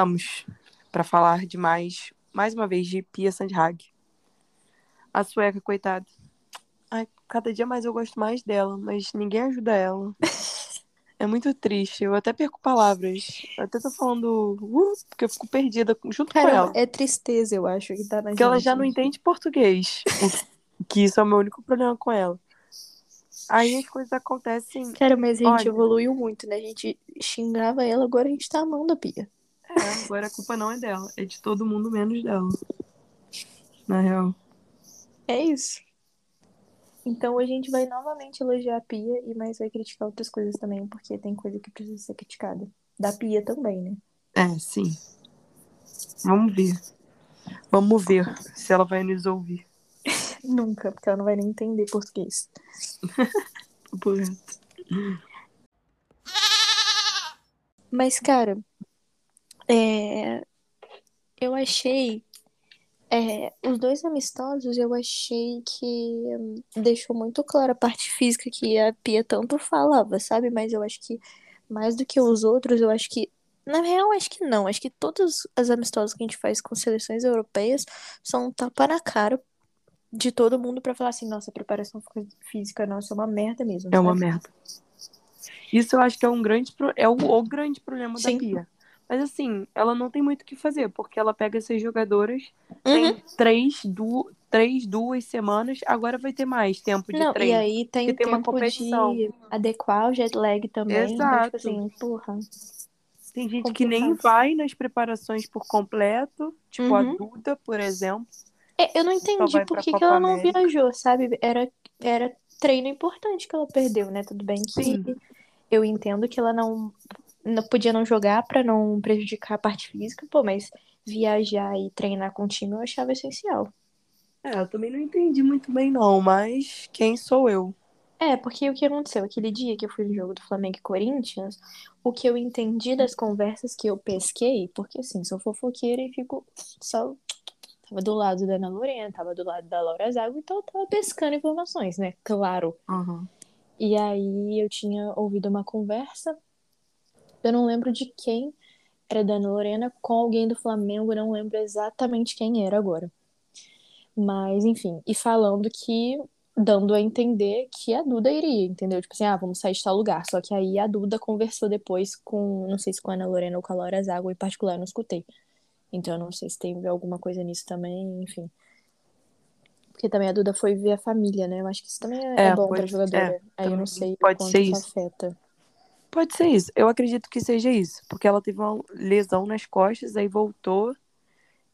Voltamos para falar de mais, mais uma vez, de Pia Sandhag. A sueca, coitada. Ai, cada dia mais eu gosto mais dela, mas ninguém ajuda ela. É muito triste. Eu até perco palavras. Eu até tô falando uh, porque eu fico perdida junto com Cara, ela. é tristeza, eu acho, que tá na Porque ela já não entende português. que isso é o meu único problema com ela. Aí as coisas acontecem. Cara, mas a gente Olha. evoluiu muito, né? A gente xingava ela, agora a gente tá amando a Pia. É, agora a culpa não é dela. É de todo mundo menos dela. Na real. É isso. Então a gente vai novamente elogiar a Pia, e mas vai criticar outras coisas também, porque tem coisa que precisa ser criticada. Da Pia também, né? É, sim. Vamos ver. Vamos ver se ela vai nos ouvir. Nunca, porque ela não vai nem entender português. Mas, cara, é, eu achei. é, os dois amistosos, eu achei que hum, deixou muito clara a parte física que a Pia tanto falava, sabe? Mas eu acho que mais do que os outros, eu acho que. Na real, acho que não. Acho que todos as amistosos que a gente faz com seleções europeias são um tapa na cara de todo mundo pra falar assim: nossa, a preparação física nossa é uma merda mesmo. É uma sabe? merda. Isso eu acho que é um grande pro- é o, o grande problema Sim. da Pia. Mas assim, ela não tem muito o que fazer, porque ela pega essas jogadoras, Uhum. tem três, du três, duas semanas, agora vai ter mais tempo de Não, e treino. aí tem porque tem uma tempo competição. de adequar o jet lag também. Então, Exato. tipo assim, porra. Tem gente que nem complicado. vai nas preparações por completo, tipo Uhum. a Duda, por exemplo. É, eu não entendi por que, que ela não América. viajou, sabe? Era, era treino importante que ela perdeu, né? Tudo bem que Sim. eu entendo que ela não, não podia não jogar pra não prejudicar a parte física, pô, mas viajar e treinar com o time eu achava essencial. É, eu também não entendi muito bem, não, mas quem sou eu? É, porque o que aconteceu? Aquele dia que eu fui no jogo do Flamengo e Corinthians, o que eu entendi das conversas que eu pesquei, porque assim, sou fofoqueira e fico só. Tava do lado da Ana Lorena, tava do lado da Laura Zago, então eu tava pescando informações, né? Claro. Uhum. E aí eu tinha ouvido uma conversa, eu não lembro de quem era da Ana Lorena com alguém do Flamengo, não lembro exatamente quem era agora. Mas, enfim, e falando que, dando a entender que a Duda iria, entendeu? Tipo assim, ah, vamos sair de tal lugar. Só que aí a Duda conversou depois com, não sei se com a Ana Lorena ou com a Laura Zago, em particular, eu não escutei. Então eu não sei se teve alguma coisa nisso também, enfim. Porque também a Duda foi ver a família, né? Eu acho que isso também é, É, é bom pra jogadora. é, aí eu não sei pode quanto ser isso. afeta. Pode ser isso. Eu acredito que seja isso. Porque ela teve uma lesão nas costas, aí voltou.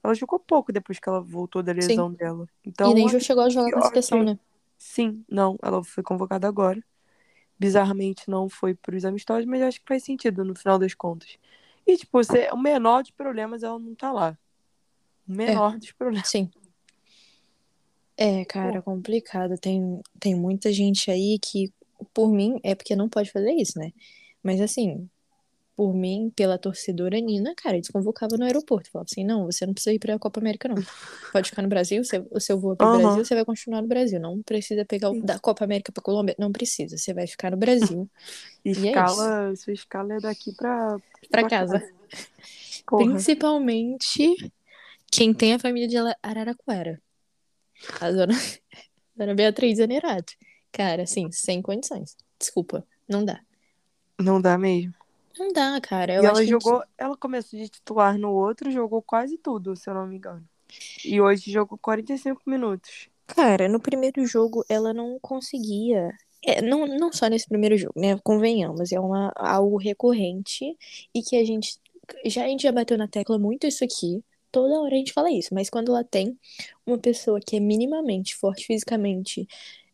Ela jogou pouco depois que ela voltou da lesão dela. Então, e nem já chegou a jogar com a seleção, né? Sim, não, ela foi convocada agora. Bizarramente não foi para os amistosos, mas acho que faz sentido no final das contas. E, tipo, você, o menor dos problemas ela não tá lá. O menor dos problemas. Sim. É, cara, complicado. Tem, tem muita gente aí que, por mim, é porque não pode fazer isso, né? Mas assim, por mim, pela torcedora Nina, cara, eles convocavam no aeroporto. Falava assim, não, você não precisa ir pra Copa América, não. Pode ficar no Brasil, você, o seu voo é pro Aham. Brasil, você vai continuar no Brasil. Não precisa pegar o da Copa América pra Colômbia. Não precisa, você vai ficar no Brasil. é Escala, sua escala é daqui pra, Pra pra casa. Porra. Principalmente quem tem a família de Araraquara. A dona, dona Beatriz Zanerato. Cara, assim, sem condições. Desculpa, não dá. Não dá mesmo. Não dá, cara. Eu e ela que jogou, ela começou de titular no outro, jogou quase tudo, se eu não me engano. E hoje jogou 45 minutos. Cara, no primeiro jogo ela não conseguia. É, não, não só nesse primeiro jogo, né? Convenhamos, é uma, algo recorrente e que a gente. Já, a gente já bateu na tecla muito isso aqui. Toda hora a gente fala isso, mas quando ela tem uma pessoa que é minimamente forte fisicamente,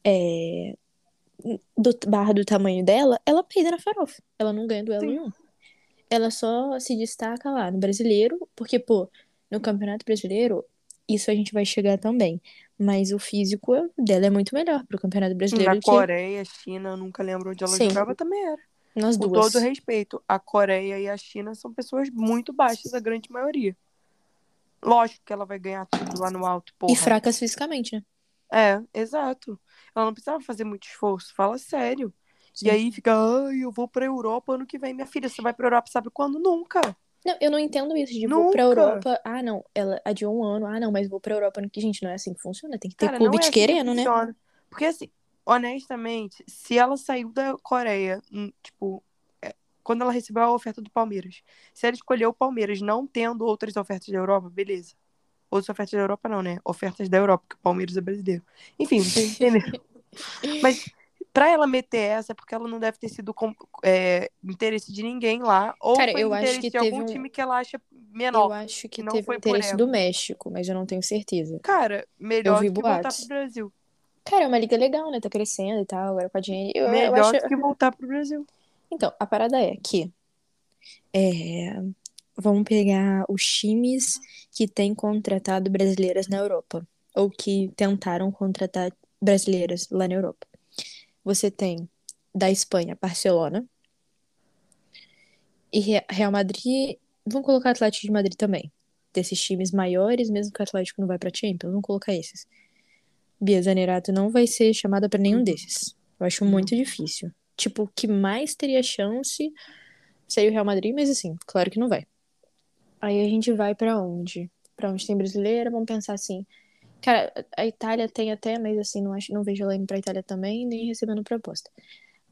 é, do barra do tamanho dela, ela peida na farofa. Ela não ganha duelo Sim. nenhum. Ela só se destaca lá no brasileiro, porque, pô, no Campeonato Brasileiro, isso a gente vai chegar também. Mas o físico dela é muito melhor pro Campeonato Brasileiro Na que Coreia, China, eu nunca lembro onde ela Sim. jogava, também era. nós Com duas. todo respeito, a Coreia e a China são pessoas muito baixas, a grande maioria. Lógico que ela vai ganhar tudo lá no alto, porra. E fracas fisicamente, né? É, exato. Ela não precisava fazer muito esforço, fala sério. Sim. E aí fica, ai, eu vou pra Europa ano que vem. Minha filha, você vai pra Europa, sabe quando? Nunca. Não, eu não entendo isso de vou pra Nunca. Europa. Ah, não, ela adiou um ano. Ah, não, mas vou pra Europa ano que gente, não é assim que funciona. Tem que ter Cara, clube é te assim que querendo, né? funciona. Porque assim, honestamente, se ela saiu da Coreia, hum, tipo, é, quando ela recebeu a oferta do Palmeiras, se ela escolheu o Palmeiras não tendo outras ofertas da Europa, beleza. Outras ofertas da Europa não, né? Ofertas da Europa, porque o Palmeiras é brasileiro. Enfim, vocês entenderam. Mas pra ela meter essa, é porque ela não deve ter sido com- é, interesse de ninguém lá, ou Cara, foi eu acho interesse que de algum um- time que ela acha menor. Eu acho que não teve foi interesse do México, mas eu não tenho certeza. Cara, melhor vi do que voltar pro Brasil. Cara, é uma liga legal, né? Tá crescendo e tal, agora com a dinheiro. Eu, eu Melhor acho... do que voltar pro Brasil. Então, a parada é que é, vamos pegar os times que têm contratado brasileiras na Europa, ou que tentaram contratar brasileiras lá na Europa. Você tem da Espanha, Barcelona, e Re- Real Madrid, vamos colocar Atlético de Madrid também. Desses times maiores, mesmo que o Atlético não vai pra Champions, vamos colocar esses. Bia Zanerato não vai ser chamada pra nenhum desses. Eu acho muito difícil. Tipo, o que mais teria chance seria o Real Madrid, mas assim, claro que não vai. Aí a gente vai pra onde? Pra onde tem brasileira, vamos pensar assim. Cara, a Itália tem até, mas assim, não, acho, não vejo ela indo pra Itália também, nem recebendo proposta.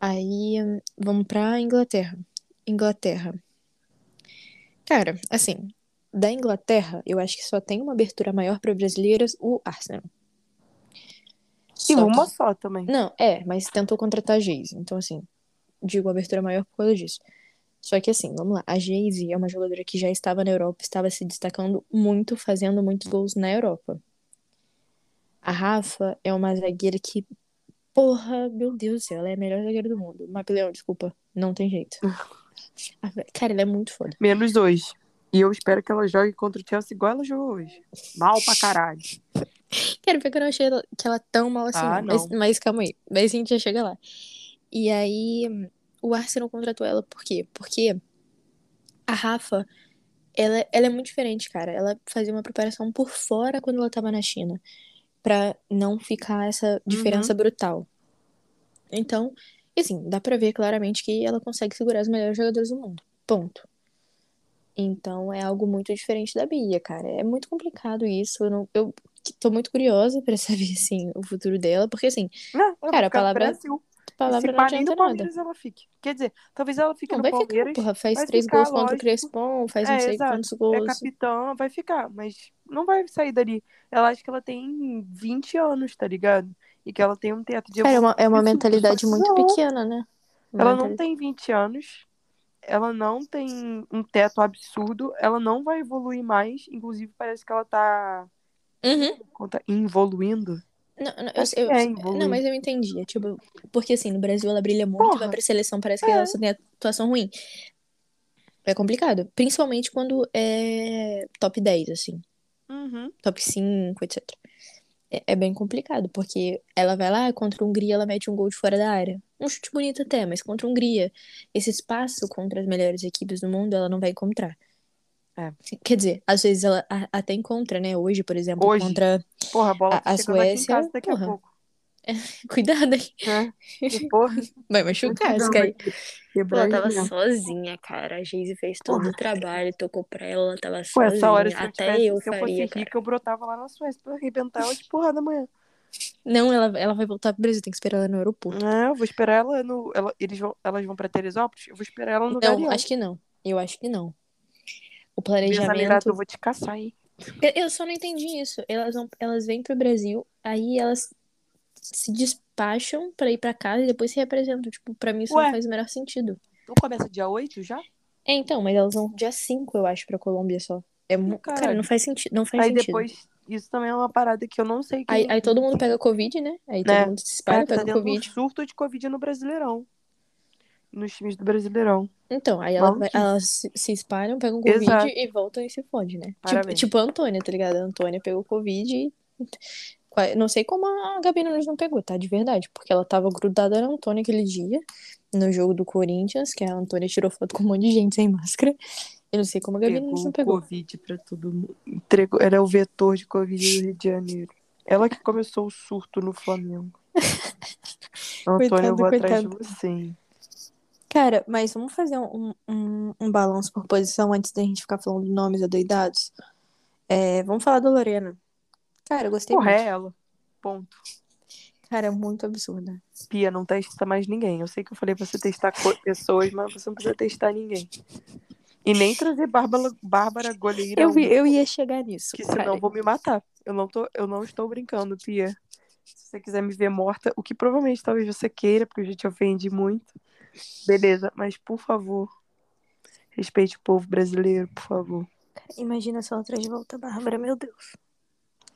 Aí vamos pra Inglaterra. Inglaterra. Cara, assim, da Inglaterra, eu acho que só tem uma abertura maior pra brasileiras, o Arsenal. Sim, Só uma que- só também. não, é, mas tentou contratar a Geise. Então, assim, digo abertura maior por causa disso. Só que, assim, vamos lá. A Geise é uma jogadora que já estava na Europa, estava se destacando muito, fazendo muitos gols na Europa. A Rafa é uma zagueira que, porra, meu Deus do céu, ela é a melhor zagueira do mundo. Mapilhão, desculpa, não tem jeito. A- Cara, ela é muito foda. Menos dois. E eu espero que ela jogue contra o Chelsea igual ela jogou hoje. Mal pra caralho. Cara, porque eu não achei que ela tão mal assim, Ah, não. Mas, mas calma aí. Mas a gente já chega lá. E aí, o Arsenal contratou ela por quê? Porque a Rafa, ela, ela é muito diferente, cara. Ela fazia uma preparação por fora quando ela tava na China. Pra não ficar essa diferença brutal. Então, assim, dá pra ver claramente que ela consegue segurar os melhores jogadores do mundo. Ponto. Então é algo muito diferente da Bia, cara. É muito complicado isso. Eu, não, eu tô muito curiosa pra saber, assim, o futuro dela. Porque, assim, Cara, a palavra- Brasil. Palavra Se pá, nem nada. Palmeiras ela fique. Quer dizer, talvez ela fique Não, no vai ficar, Palmeiras. porra. Faz três ficar, gols contra o lógico. Crespon, faz É, não sei exato. quantos É gols. capitã, vai ficar. Mas não vai sair dali. Ela acha que ela tem 20 anos, tá ligado? E que ela tem um teto de Cara, é uma, é uma mentalidade muito pequena, né? Uma Ela não tem 20 anos. Ela não tem um teto absurdo. Ela não vai evoluir mais. Inclusive, parece que ela tá. Uhum. conta- Evoluindo. Não, não, eu, eu- é, não, mas eu entendi. Tipo, porque assim, no Brasil ela brilha muito, Porra. vai pra seleção, parece que É. ela só tem atuação ruim. É complicado. Principalmente quando é top 10, assim. Uhum. top 5, etc. É, é bem complicado, porque ela vai lá, contra a Hungria, ela mete um gol de fora da área. Um chute bonito até, mas contra a Hungria, esse espaço contra as melhores equipes do mundo, ela não vai encontrar. É. Quer dizer, às vezes ela até encontra, né? Hoje, por exemplo, Hoje. contra. Porra, a bola A- tá a aqui Suécia, casa daqui porra. a pouco. Cuidado aí? E, porra, vai machucar, Pô, quebrar ela tava aí sozinha, cara. A Geise fez todo Porra. o trabalho, tocou pra ela, ela tava Pô, essa hora, se sozinha. eu, Até tivesse, eu se eu fosse faria, rica, eu brotava lá na Suécia pra arrebentar ela de porrada amanhã. Não, ela, ela vai voltar pro Brasil, tem que esperar ela no aeroporto. Não, eu vou esperar ela no. Ela, eles vão, elas vão pra Teresópolis? Eu vou esperar ela no Não, Galeão. acho que não. Eu acho que não. O planejamento. eu vou te caçar, hein? Eu, eu só não entendi isso. Elas, vão, elas vêm pro Brasil, aí elas se despacham pra ir pra casa e depois se representam. Tipo, pra mim isso Ué. não faz o menor sentido. Não começa dia 8 já? É, então, mas elas vão dia 5, eu acho, pra Colômbia só. É. Caralho. Cara, não faz sentido. Não faz Aí sentido. depois isso também é uma parada que eu não sei quem... Aí, aí todo mundo pega Covid, né? Aí todo Né? mundo se espalha, tá pega um Covid. surto de Covid no Brasileirão. Nos times do Brasileirão. Então, aí ela vai- elas se, espalham, pegam Covid Exato. e voltam e se fodem, né? Tipo, tipo a Antônia, tá ligado? A Antônia pegou Covid e. Não sei como a Gabi Nunes não pegou, tá? De verdade. Porque ela tava grudada na Antônia aquele dia, no jogo do Corinthians, que a Antônia tirou foto com um monte de gente sem máscara. Eu não sei como a Gabi Nunes não Pegou pegou. Covid pra todo mundo. Entregou... Era o vetor de Covid do Rio de Janeiro. Ela que começou o surto no Flamengo. Antônio, eu vou atrás de coitado. você. Cara, mas vamos fazer um, um, um balanço por posição antes da gente ficar falando de nomes adoidados. É, vamos falar da Lorena. Cara, eu gostei Porra, muito. é ela. Ponto. Cara, é muito absurda. Pia, não testa mais ninguém. Eu sei que eu falei pra você testar pessoas, mas você não precisa testar ninguém. E nem trazer Bárbara, Bárbara Goleira, Eu, vi- eu ia chegar nisso. que cara. senão eu vou me matar. Eu não, tô, eu não estou brincando, Pia. Se você quiser me ver morta, o que provavelmente talvez você queira, porque eu já te ofendi muito. Beleza, mas por favor, respeite o povo brasileiro, por favor. Imagina ela traz de volta a Bárbara, meu Deus.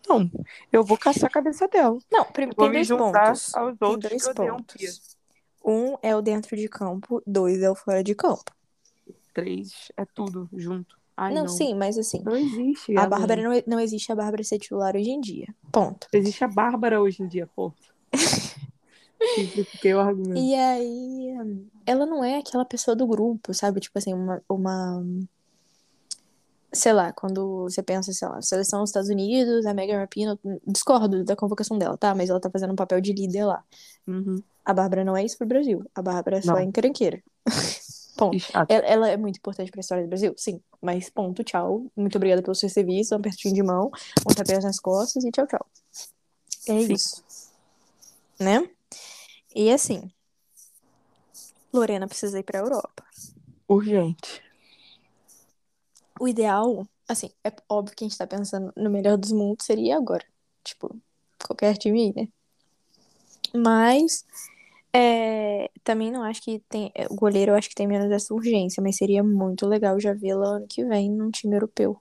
Não, eu vou caçar a cabeça dela. Não, prim- Vou tem dois pontos. aos Tem dois pontos. Um é o dentro de campo, dois é o fora de campo. Três, é tudo junto. Ai, não, não, sim, mas assim, Não existe. a. Bárbara não, não existe a Bárbara ser titular hoje em dia. Ponto. Existe a Bárbara hoje em dia, pô. Simplifiquei o argumento. E aí, ela não é aquela pessoa do grupo, sabe? Tipo assim, uma, uma. Sei lá, quando você pensa, sei lá, seleção dos Estados Unidos, a Megan Rapinoe, discordo da convocação dela, tá? Mas ela tá fazendo um papel de líder lá. Uhum. A Bárbara não é isso pro Brasil. A Bárbara é só Não. encrenqueira. Ponto. Ela, ela é muito importante pra história do Brasil? Sim. Mas ponto, tchau. Muito obrigada pelo seu serviço, um apertinho de mão, um tapinha nas costas e tchau, tchau. É Sim. isso. Né? E assim, Lorena precisa ir pra Europa. Urgente. O ideal, assim, é óbvio que a gente tá pensando no melhor dos mundos seria agora. Tipo, qualquer time aí, né? Mas é, também não acho que tem. é, O goleiro eu acho que tem menos essa urgência, mas seria muito legal já vê-la ano que vem num time europeu.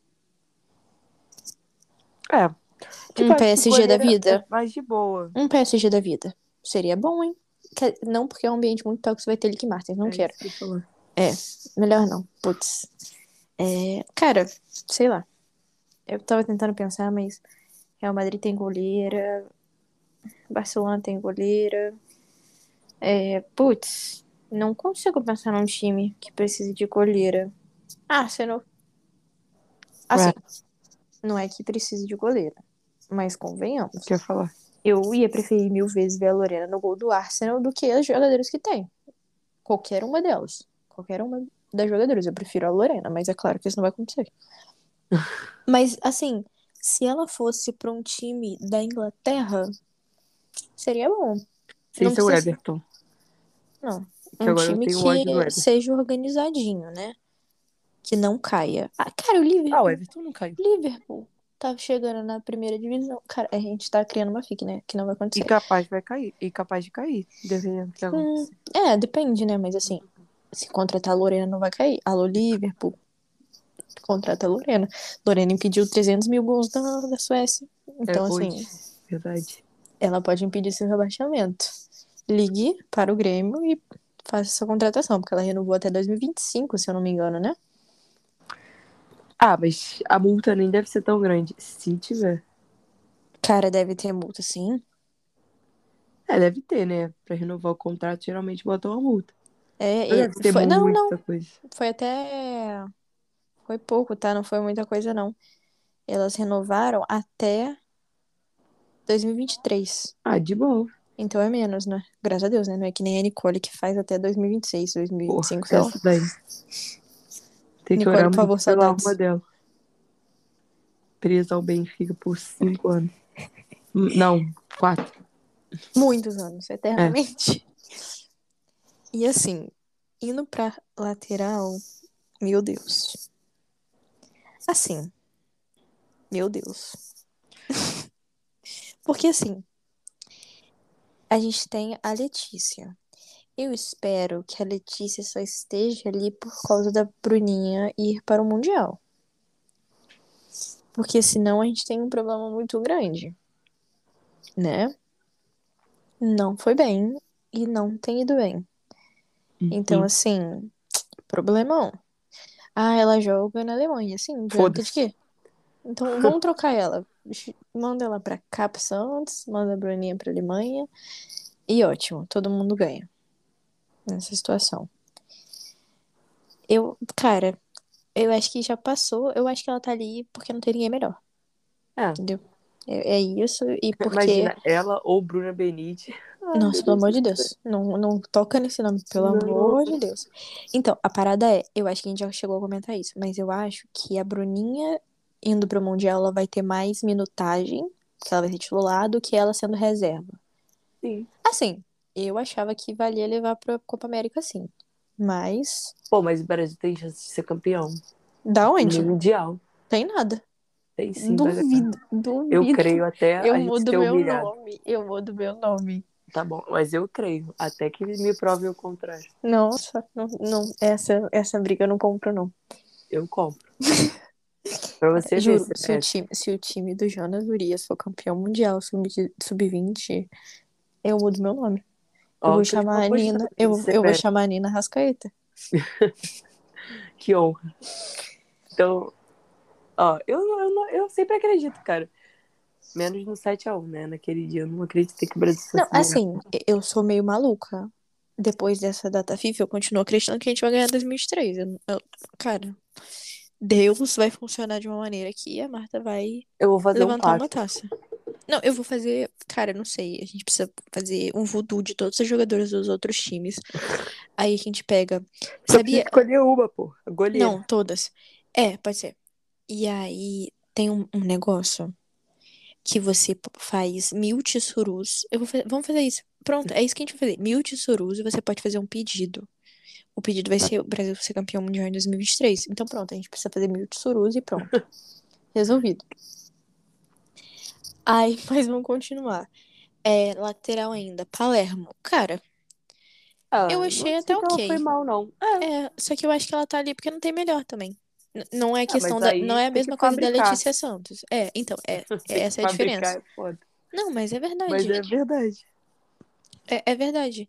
É. Um acho que PSG da goleira vida. é Mais de boa. Um PSG da vida. Seria bom, hein? Que- Não porque é um ambiente muito tóxico, vai ter Lick Martins, não É quero. que falar. Melhor não. Putz. É, cara, sei lá. Eu tava tentando pensar, mas Real Madrid tem goleira. Barcelona tem goleira. É, putz, não consigo pensar num time que precise de goleira. Arsenal. Assim, não é que precise de goleira. Mas convenhamos. O que eu ia falar? Eu ia preferir mil vezes ver a Lorena no gol do Arsenal do que as jogadoras que tem. Qualquer uma delas. Qualquer uma das jogadoras. Eu prefiro a Lorena, mas é claro que isso não vai acontecer. mas, assim, se ela fosse pra um time da Inglaterra, seria bom. Sem ser o Everton. Não. Que Um time que seja organizadinho, né? Que não caia. Ah, cara, o Liverpool. Ah, o Everton não caiu. Liverpool tá chegando na primeira divisão. Cara, a gente tá criando uma fic, né? Que não vai E acontecer. capaz vai cair. E capaz de cair. Que acontecer. É, depende, né? Mas assim, se contratar a Lorena não vai cair. Alô, Liverpool. Contrata a Lorena. Lorena impediu 300 mil gols da, da Suécia. Então, é, assim. Verdade. ela pode impedir seu rebaixamento. Ligue para o Grêmio e faça essa contratação, porque ela renovou até 2025, se eu não me engano, né? Ah, mas a multa nem deve ser tão grande. Se tiver. Cara, deve ter multa, sim. É, deve ter, né? Pra renovar o contrato, geralmente botam uma multa. É, e deve ter foi, não, não, muita coisa. foi até. Foi pouco, tá? Não foi muita coisa, não. Elas renovaram até 2023. Ah, de boa. Então é menos, né? Graças a Deus, né? Não é que nem a Nicole que faz até 2026, 2025, sei lá. Essa daí. Tem que Nicole, orar por favor, pela saudades. alma dela. Presa ao Benfica por cinco anos. Hum, Não, quatro. Muitos anos, eternamente. E assim, indo pra lateral, meu Deus. Assim, meu Deus. Porque assim, a gente tem a Letícia. Eu espero que a Letícia só esteja ali por causa da Bruninha ir para o Mundial. Porque senão a gente tem um problema muito grande. Né? Não foi bem e não tem ido bem. Então, Uhum. assim, problemão. Ah, ela joga na Alemanha, sim, adianta de Foda-se. quê? Então, vamos trocar ela. Manda ela pra Cap Santos, manda a Bruninha pra Alemanha. E ótimo, todo mundo ganha nessa situação. Eu, cara, eu acho que já passou. Eu acho que ela tá ali porque não tem ninguém melhor. É. Entendeu? É, é isso. E porque. Imagina ela ou Bruna Benite. Ai, Nossa, pelo amor de Deus. Não, não toca nesse nome, pelo Não. amor de Deus. Então, a parada é, eu acho que a gente já chegou a comentar isso, mas eu acho que a Bruninha indo pro Mundial, ela vai ter mais minutagem, que ela vai ser titular, do que ela sendo reserva. Sim. Assim, eu achava que valia levar pra Copa América sim. Mas, Pô, mas o Brasil tem chance de ser campeão. da onde? Mundial. Tem nada. Tem sim. ganhar. Duvido, duvido. Eu creio até Eu mudo meu humilhado. nome. Eu mudo meu nome. Tá bom, mas eu creio. Até que me prove o contrário. Nossa, não, não, essa, essa briga eu não compro, não. Eu compro. pra você Juro, ver. se o, time, se o time do Jonas Urias for campeão mundial sub- sub-20, eu mudo meu nome. Eu vou chamar a Nina. Eu, eu vou chamar a Nina Rascaeta. Que honra. Então, ó, eu, eu, eu sempre acredito, cara. Menos no 7x1, né? Naquele dia eu não acreditei que o Brasil fosse Não, assim, eu sou meio maluca. Depois dessa data FIFA, eu continuo acreditando que a gente vai ganhar 2003. Eu, eu- cara, Deus vai funcionar de uma maneira que a Marta vai Eu vou fazer um levantar uma pacto. taça. Não, eu vou fazer. Cara, não sei. A gente precisa fazer um voodoo de todos os jogadores dos outros times. Aí a gente pega. Só Sabia? escolher uma, pô. A goleira. Não, todas. É, pode ser. E aí tem um, um negócio que você faz mil tissurus. Eu vou fa- Vamos fazer isso. Pronto, é isso que a gente vai fazer. Mil tissurus e você pode fazer um pedido. O pedido vai ser o Brasil ser campeão mundial em 2023. Então pronto, a gente precisa fazer mil tissurus e pronto. Resolvido. Aí, mas vamos continuar. É, lateral ainda. Palermo. Cara, Ah, eu não achei até ok. foi mal, não. É, É, só que eu acho que ela tá ali porque não tem melhor também. N- Não é Ah, questão mas da, não é a mesma coisa da. Letícia Santos. É, então, é, que essa é a diferença. é. Não, mas é verdade. Mas é verdade. É, é verdade.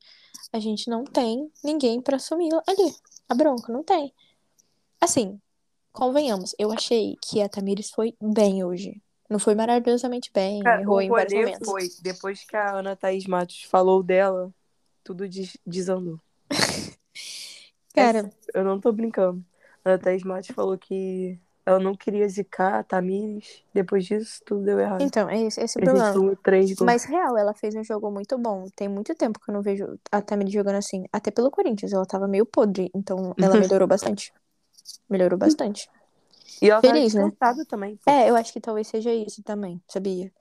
A gente não tem ninguém pra assumir ali. A bronca, não tem. Assim, convenhamos, eu achei que a Tamires foi bem hoje. Não foi maravilhosamente bem, Cara, errou em vários momentos. foi, depois que a Ana Thaís Matos falou dela, tudo des- desandou. Cara, Eu não tô brincando. A Ana Thaís Matos falou que ela não queria zicar a Tamires. Depois disso, tudo deu errado. então, é esse, esse o problema. Mas real, ela fez um jogo muito bom. Tem muito tempo que eu não vejo a Tamires jogando assim. Até pelo Corinthians, ela tava meio podre. Então, ela melhorou bastante. Melhorou bastante. E ela feliz, tá né? descansada também. pô. É, eu acho que talvez seja isso também, sabia?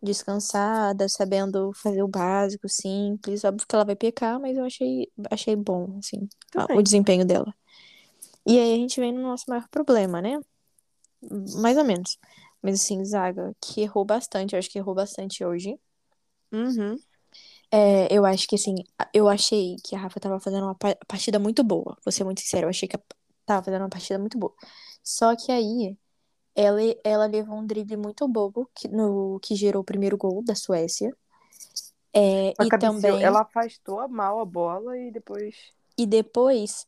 Descansada, sabendo fazer o básico, simples. Óbvio que ela vai pecar, mas eu achei, achei bom, assim, Também. o desempenho dela. E aí a gente vem no nosso maior problema, né? Mais ou menos. Mas assim, Zaga, que errou bastante, eu acho que errou bastante hoje. Uhum. É, eu acho que assim, eu achei que a Rafa tava fazendo uma pa- partida muito boa. Vou ser muito sincera, eu achei que a- tava fazendo uma partida muito boa. Só que aí ela, ela levou um drible muito bobo que, no, que gerou o primeiro gol da Suécia. É, e também Ela afastou mal a bola e depois. e depois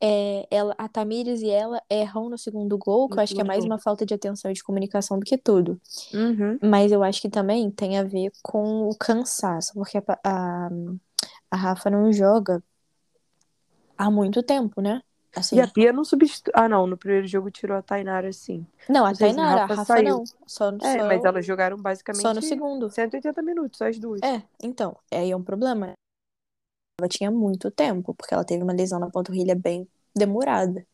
é, ela, a Tamires e ela erram no segundo gol, que eu acho que é mais uma falta de atenção e de comunicação do que tudo. Uhum. Mas eu acho que também tem a ver com o cansaço, porque a, a, a Rafa não joga há muito tempo, né? Assim, E a Pia não substitui. Ah, não. No primeiro jogo tirou a Tainara, sim. não, a Tainara, a Rafa Rafa saiu. não. Só, É, só, mas elas jogaram basicamente só no segundo. 180 minutos, as duas. É, então, aí é um problema. Ela tinha muito tempo, porque ela teve uma lesão na panturrilha bem demorada.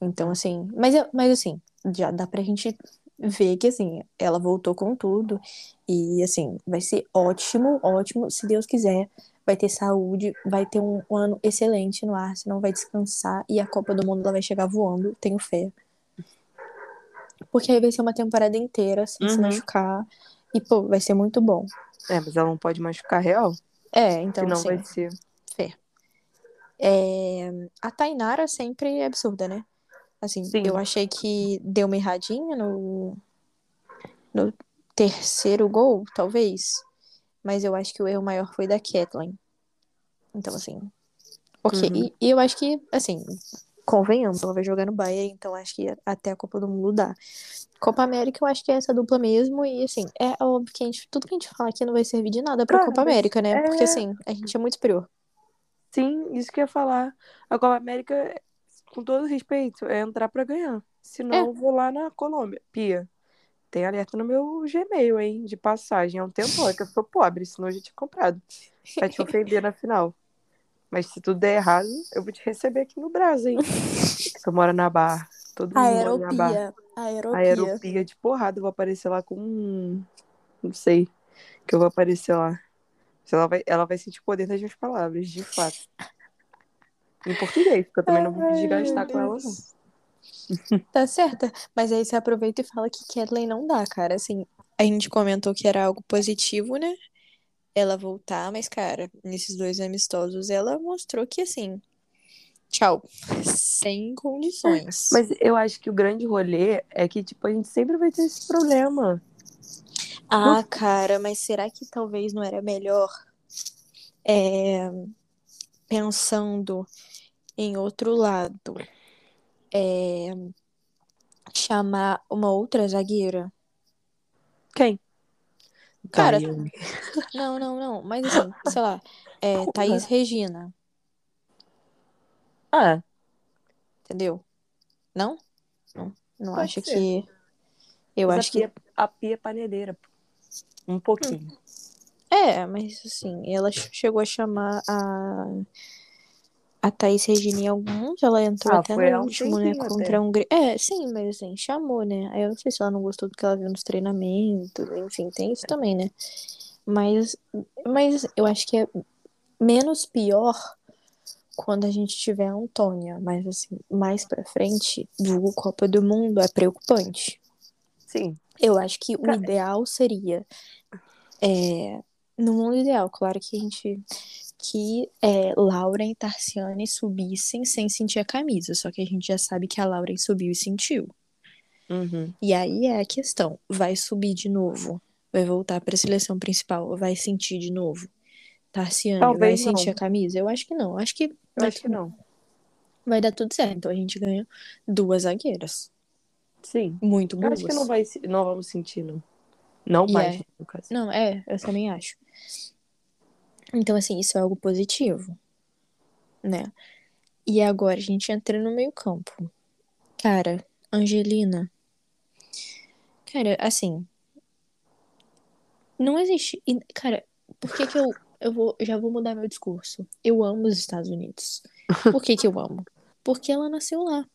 Então, assim, mas, mas assim, já dá pra gente ver que, assim, ela voltou com tudo e, assim, vai ser ótimo, ótimo, se Deus quiser. Vai ter saúde, vai ter um, um ano excelente no Arsenal, vai descansar e a Copa do Mundo ela vai chegar voando, tenho fé. Porque aí vai ser uma temporada inteira sem se Uhum. machucar e, pô, vai ser muito bom. É, mas ela não pode machucar real. É, então, senão assim, vai ser. fé. É, a Tainara sempre é absurda, né? Assim, Sim. eu achei que deu uma erradinha no, no terceiro gol, talvez. Mas eu acho que o erro maior foi da Kathleen. Então, assim. Ok. Uhum. E, e eu acho que, assim, convenhamos, ela vai jogar no Bayern, então acho que até a Copa do Mundo dá. Copa América, eu acho que é essa dupla mesmo. E, assim, é óbvio que a gente, tudo que a gente fala aqui não vai servir de nada pra Cara, Copa mas América, né? é- Porque, assim, a gente é muito superior. Sim, isso que eu ia falar. A Copa América, com todo respeito, é entrar pra ganhar. Senão É. eu vou lá na Colômbia. Pia, tem alerta no meu Gmail, hein? De passagem. É um tempo é que eu sou pobre, senão eu já tinha comprado. Vai te ofender na final. Mas se tudo der errado, eu vou te receber aqui no Brasil, hein? Que tu mora na Barra. Todo mundo mora na Barra. Aeropia. Aeropia de porrada. Eu vou aparecer lá com um. Não sei. Que eu vou aparecer lá. Ela vai, ela vai sentir o poder das minhas palavras, de fato. Em português, porque eu também não vou me desgastar com ela, não. Tá certa. Mas aí você aproveita e fala que Kathleen não dá, cara. Assim, a gente comentou que era algo positivo, né? Ela voltar, mas, cara, nesses dois amistosos, ela mostrou que, assim, tchau. Sem condições. Mas eu acho que o grande rolê é que, tipo, a gente sempre vai ter esse problema. Ah, cara, mas será que talvez não era melhor é, pensando em outro lado, é, chamar uma outra zagueira? Quem? Cara, Daiane. Não, não, não. Mas assim, sei lá, é. Thaís Regina, Ah, entendeu? Não? Não, não Pode acho ser. que. Eu mas acho a que. pia, a pia é panedeira. pô. Um pouquinho. É, mas assim, ela ch- chegou a chamar a. A Thaís Regina em alguns, ela entrou Ah, até no último, né? Contra a Hungria. É, sim, mas assim, chamou, né? Aí eu não sei se ela não gostou do que ela viu nos treinamentos, enfim, tem isso também, né? Mas, mas eu acho que é menos pior quando a gente tiver a Antônia. Mas assim, mais pra frente, do Copa do Mundo é preocupante. Sim. Eu acho que o ideal seria. é, no mundo ideal, claro que a gente. Que é, Lauren e Tarciane subissem sem sentir a camisa. Só que a gente já sabe que a Lauren subiu e sentiu. Uhum. E aí é a questão: vai subir de novo? Vai voltar pra seleção principal? Vai sentir de novo? Tarciane, vai Talvez não. sentir a camisa? Eu acho que não. Acho que Eu vai, acho que não. vai dar tudo certo. Então a gente ganha duas zagueiras. Sim. Muito Eu boas. acho que não, vai, não vamos sentir, não. Não mais, é. no caso. Não, é, eu também acho. Então, assim, isso é algo positivo, né? E agora a gente entra no meio-campo. Cara, Angelina. Cara, assim. Não existe. Cara, por que que eu. Eu vou, já vou mudar meu discurso. Eu amo os Estados Unidos. Por que que eu amo? Porque ela nasceu lá.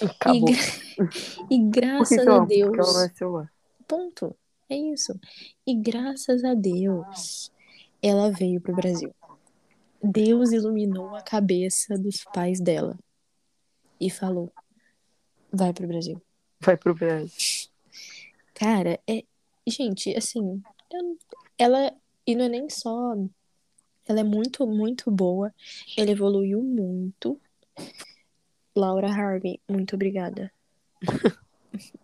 Acabou. E, e que graças que a? Porque Deus. ela nasceu lá. Ponto. É isso. E graças a Deus, ela veio pro Brasil. Deus iluminou a cabeça dos pais dela e falou: vai pro Brasil. Vai pro Brasil. Cara, é. Gente, assim, ela. E não é nem só. Ela é muito, muito boa. Ela evoluiu muito. Laura Harvey, muito obrigada.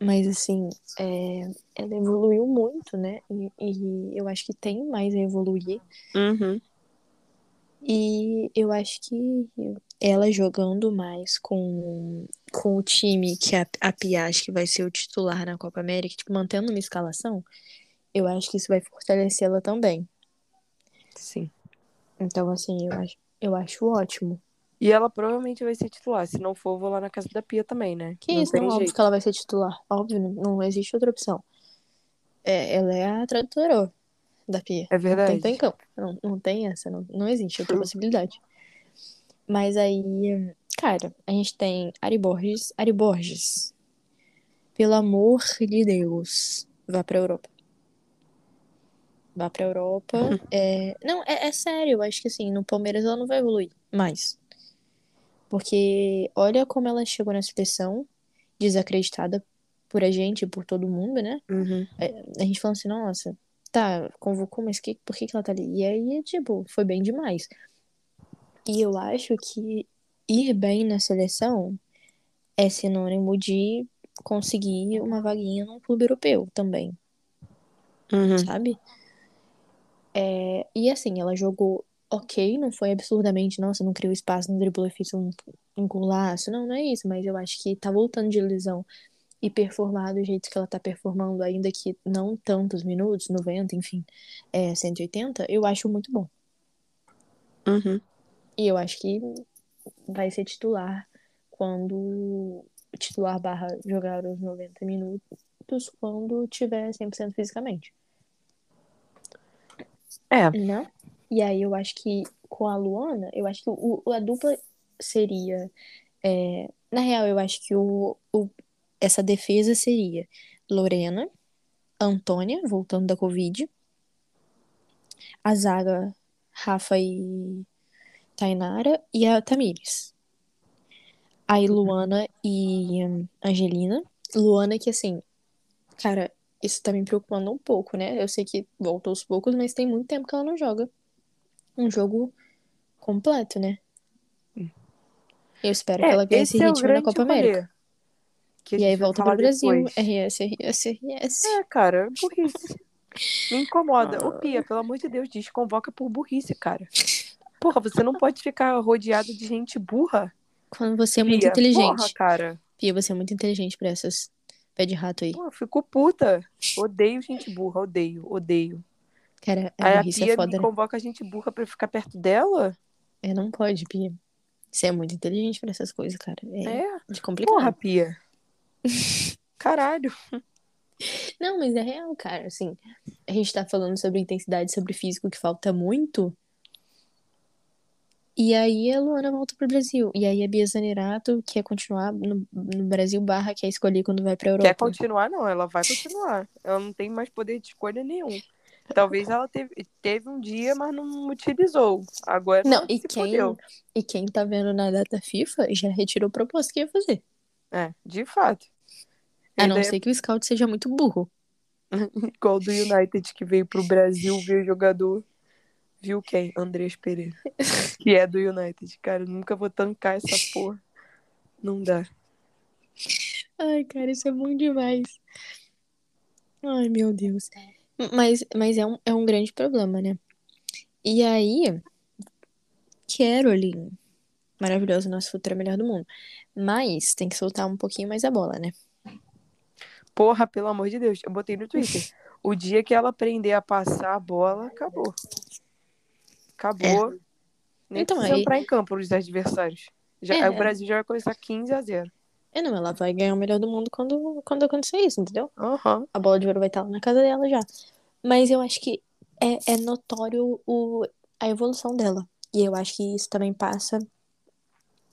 Mas, assim, é, ela evoluiu muito, né? E, e eu acho que tem mais a evoluir. Uhum. E eu acho que ela jogando mais com, com o time que a, a Pia acho que vai ser o titular na Copa América, tipo, mantendo uma escalação, eu acho que isso vai fortalecer ela também. Sim. Então, assim, eu acho, eu acho ótimo. E ela provavelmente vai ser titular. Se não for, eu vou lá na casa da Pia também, né? Que não isso, não, óbvio jeito. que ela vai ser titular. Óbvio, não, não existe outra opção. É, ela é a tradutora da Pia. É Não verdade. tem, tem campo. Não, não tem essa, não, não existe outra possibilidade. Mas aí, cara, a gente tem Ari Borges. Ari Borges, pelo amor de Deus, vá pra Europa. Vá pra Europa. É... Não, é, é sério, acho que assim, no Palmeiras ela não vai evoluir mais. Porque olha como ela chegou na seleção, desacreditada por a gente e por todo mundo, né? Uhum. a gente falando assim, nossa, tá, convocou, mas que, por que que ela tá ali? E aí, tipo, foi bem demais. E eu acho que ir bem na seleção é sinônimo de conseguir uma vaguinha num clube europeu também, Uhum. sabe? É, e assim, ela jogou ok, não foi absurdamente, nossa, não criou espaço, não driblou e fez um, um golaço. Não, não é isso, mas eu acho que tá voltando de lesão e performar do jeito que ela tá performando, ainda que não tantos minutos, 90, enfim, é, 180, eu acho muito bom. Uhum. E eu acho que vai ser titular quando titular barra jogar os 90 minutos quando tiver 100% fisicamente, É, né? E aí eu acho que com a Luana, eu acho que o, a dupla seria. é, na real, eu acho que o, o, essa defesa seria Lorena, Antônia, voltando da Covid, a zaga Rafa e Tainara e a Tamires. Aí Luana e hum, Angelina. Luana que assim, cara, isso tá me preocupando um pouco, né? Eu sei que voltou aos poucos, mas tem muito tempo que ela não joga um jogo completo, né? Eu espero que é ela ganhe esse esse é ritmo na grande Copa rolê. América. Que E aí volta pro Brasil. depois. RS, RS, RS. É, cara, burrice. Me incomoda. Ô, Pia, pelo amor de Deus, desconvoca por burrice, cara. Porra, você não pode ficar rodeado de gente burra. Quando você é muito Pia, inteligente. porra, cara. Pia, você é muito inteligente pra essas pé de rato aí. Pô, eu fico puta. Odeio gente burra, odeio, odeio. Cara, a Aí a burrice é Pia foda, me né? convoca gente burra pra ficar perto dela? É, não pode, Pia. Você é muito inteligente pra essas coisas, cara. É, É. de complicado. Porra, Pia. Caralho. Não, mas é real, cara. Assim, a gente tá falando sobre intensidade, sobre físico que falta muito. E aí a Luana volta pro Brasil. E aí a Bia Zanerato quer continuar no, no Brasil barra quer escolher quando vai pra Europa. Quer continuar? Não, ela vai continuar. Ela não tem mais poder de escolha nenhum. Talvez ela teve, teve um dia, mas não utilizou. Agora Não, e quem, e quem tá vendo na data FIFA já retirou o propósito que ia fazer. É, de fato. A não Ainda ser que o scout seja muito burro. é igual do United que veio pro Brasil ver jogador. Viu quem? Andrés Pereira. Que é do United. Cara, nunca vou tancar essa porra. Não dá. Ai, cara, isso é bom demais. Ai, meu Deus. Mas, mas é, um, é um grande problema, né? E aí, Caroline, maravilhosa, nosso futuro é melhor do mundo. Mas tem que soltar um pouquinho mais a bola, né? Porra, pelo amor de Deus. Eu botei no Twitter. O dia que ela aprender a passar a bola, acabou. Acabou. Nem Então, precisa aí- entrar em campo os adversários. Já, É. O Brasil já vai começar 15 a 0. É, não, ela vai ganhar o melhor do mundo quando, quando acontecer isso, entendeu? Aham. A bola de ouro vai estar lá na casa dela já. Mas eu acho que é, é notório o, a evolução dela. E eu acho que isso também passa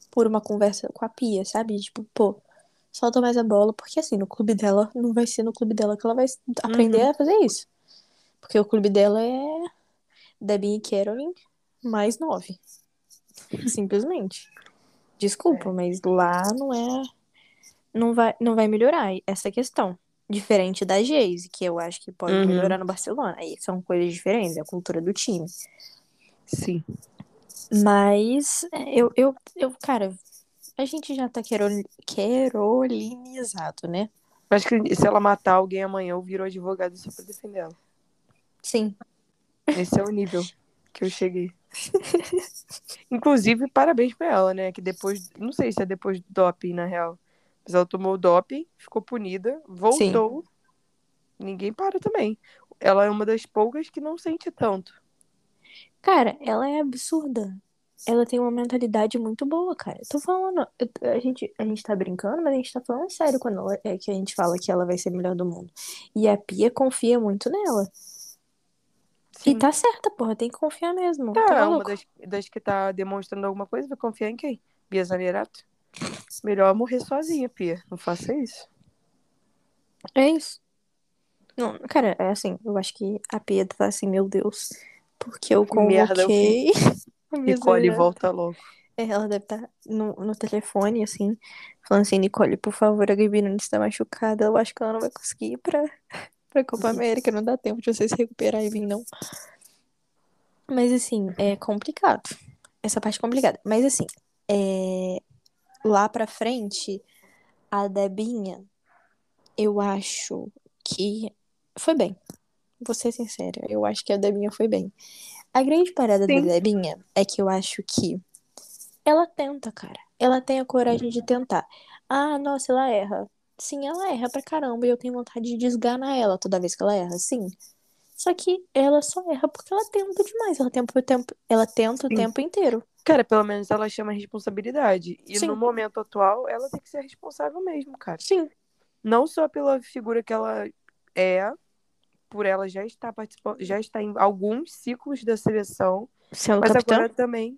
por uma conversa com a Pia, sabe? Tipo, pô, solta mais a bola, porque assim, no clube dela, não vai ser no clube dela que ela vai aprender a fazer isso. Porque o clube dela é Debbie e Caroline mais nove. Simplesmente. Desculpa, mas lá não é. Não vai, não vai melhorar essa questão. Diferente da Geise, que eu acho que pode Uhum. melhorar no Barcelona. Aí são coisas diferentes, é a cultura do time. Sim. Mas é, eu, eu, eu, cara, a gente já tá querol- querolinizado, né? Acho que se ela matar alguém amanhã, eu viro advogado só pra defender ela. Sim. Esse é o nível que eu cheguei. Inclusive, parabéns pra ela, né? Que depois. Não sei se é depois do doping, na real. Mas ela tomou o doping, ficou punida, voltou. Ninguém para também. Ela é uma das poucas que não sente tanto. Cara, ela é absurda. Ela tem uma mentalidade muito boa, cara. Tô falando, eu- a gente, a gente tá brincando, mas a gente tá falando sério quando ela- é que a gente fala que ela vai ser a melhor do mundo. E a Pia confia muito nela. E Sim. tá certa, porra, tem que confiar mesmo. Tá, Tá é uma das, das que tá demonstrando alguma coisa, vai confiar em quem? Bia Zanerato? Melhor morrer sozinha, Pia. Não faça isso. É isso. Não, cara, é assim, eu acho que a Pia tá assim, meu Deus, porque eu Que merda eu convoquei Nicole, volta logo. É, Ela deve estar no, no telefone, assim, falando assim, Nicole, por favor, a Gabi Nunes está machucada. Eu acho que ela não vai conseguir ir pra, pra Copa América. Não dá tempo de você se recuperar e vir, não. Mas, assim, é complicado. Essa parte é complicada. Mas, assim, é... lá pra frente, a Debinha, eu acho que foi bem. Vou ser sincera, eu acho que a Debinha foi bem. A grande parada Sim. da Debinha é que eu acho que ela tenta, cara. Ela tem a coragem de tentar. Ah, nossa, ela erra. Sim, ela erra pra caramba e eu tenho vontade de desganar ela toda vez que ela erra, sim. Só que ela só erra porque ela tenta demais. Ela tenta o tempo, ela tenta o Sim. tempo inteiro. Cara, pelo menos ela chama responsabilidade. E Sim. no momento atual, ela tem que ser responsável mesmo, cara. Sim. Não só pela figura que ela é, por ela já estar participando, já está em alguns ciclos da seleção, Sendo mas capitão. agora também.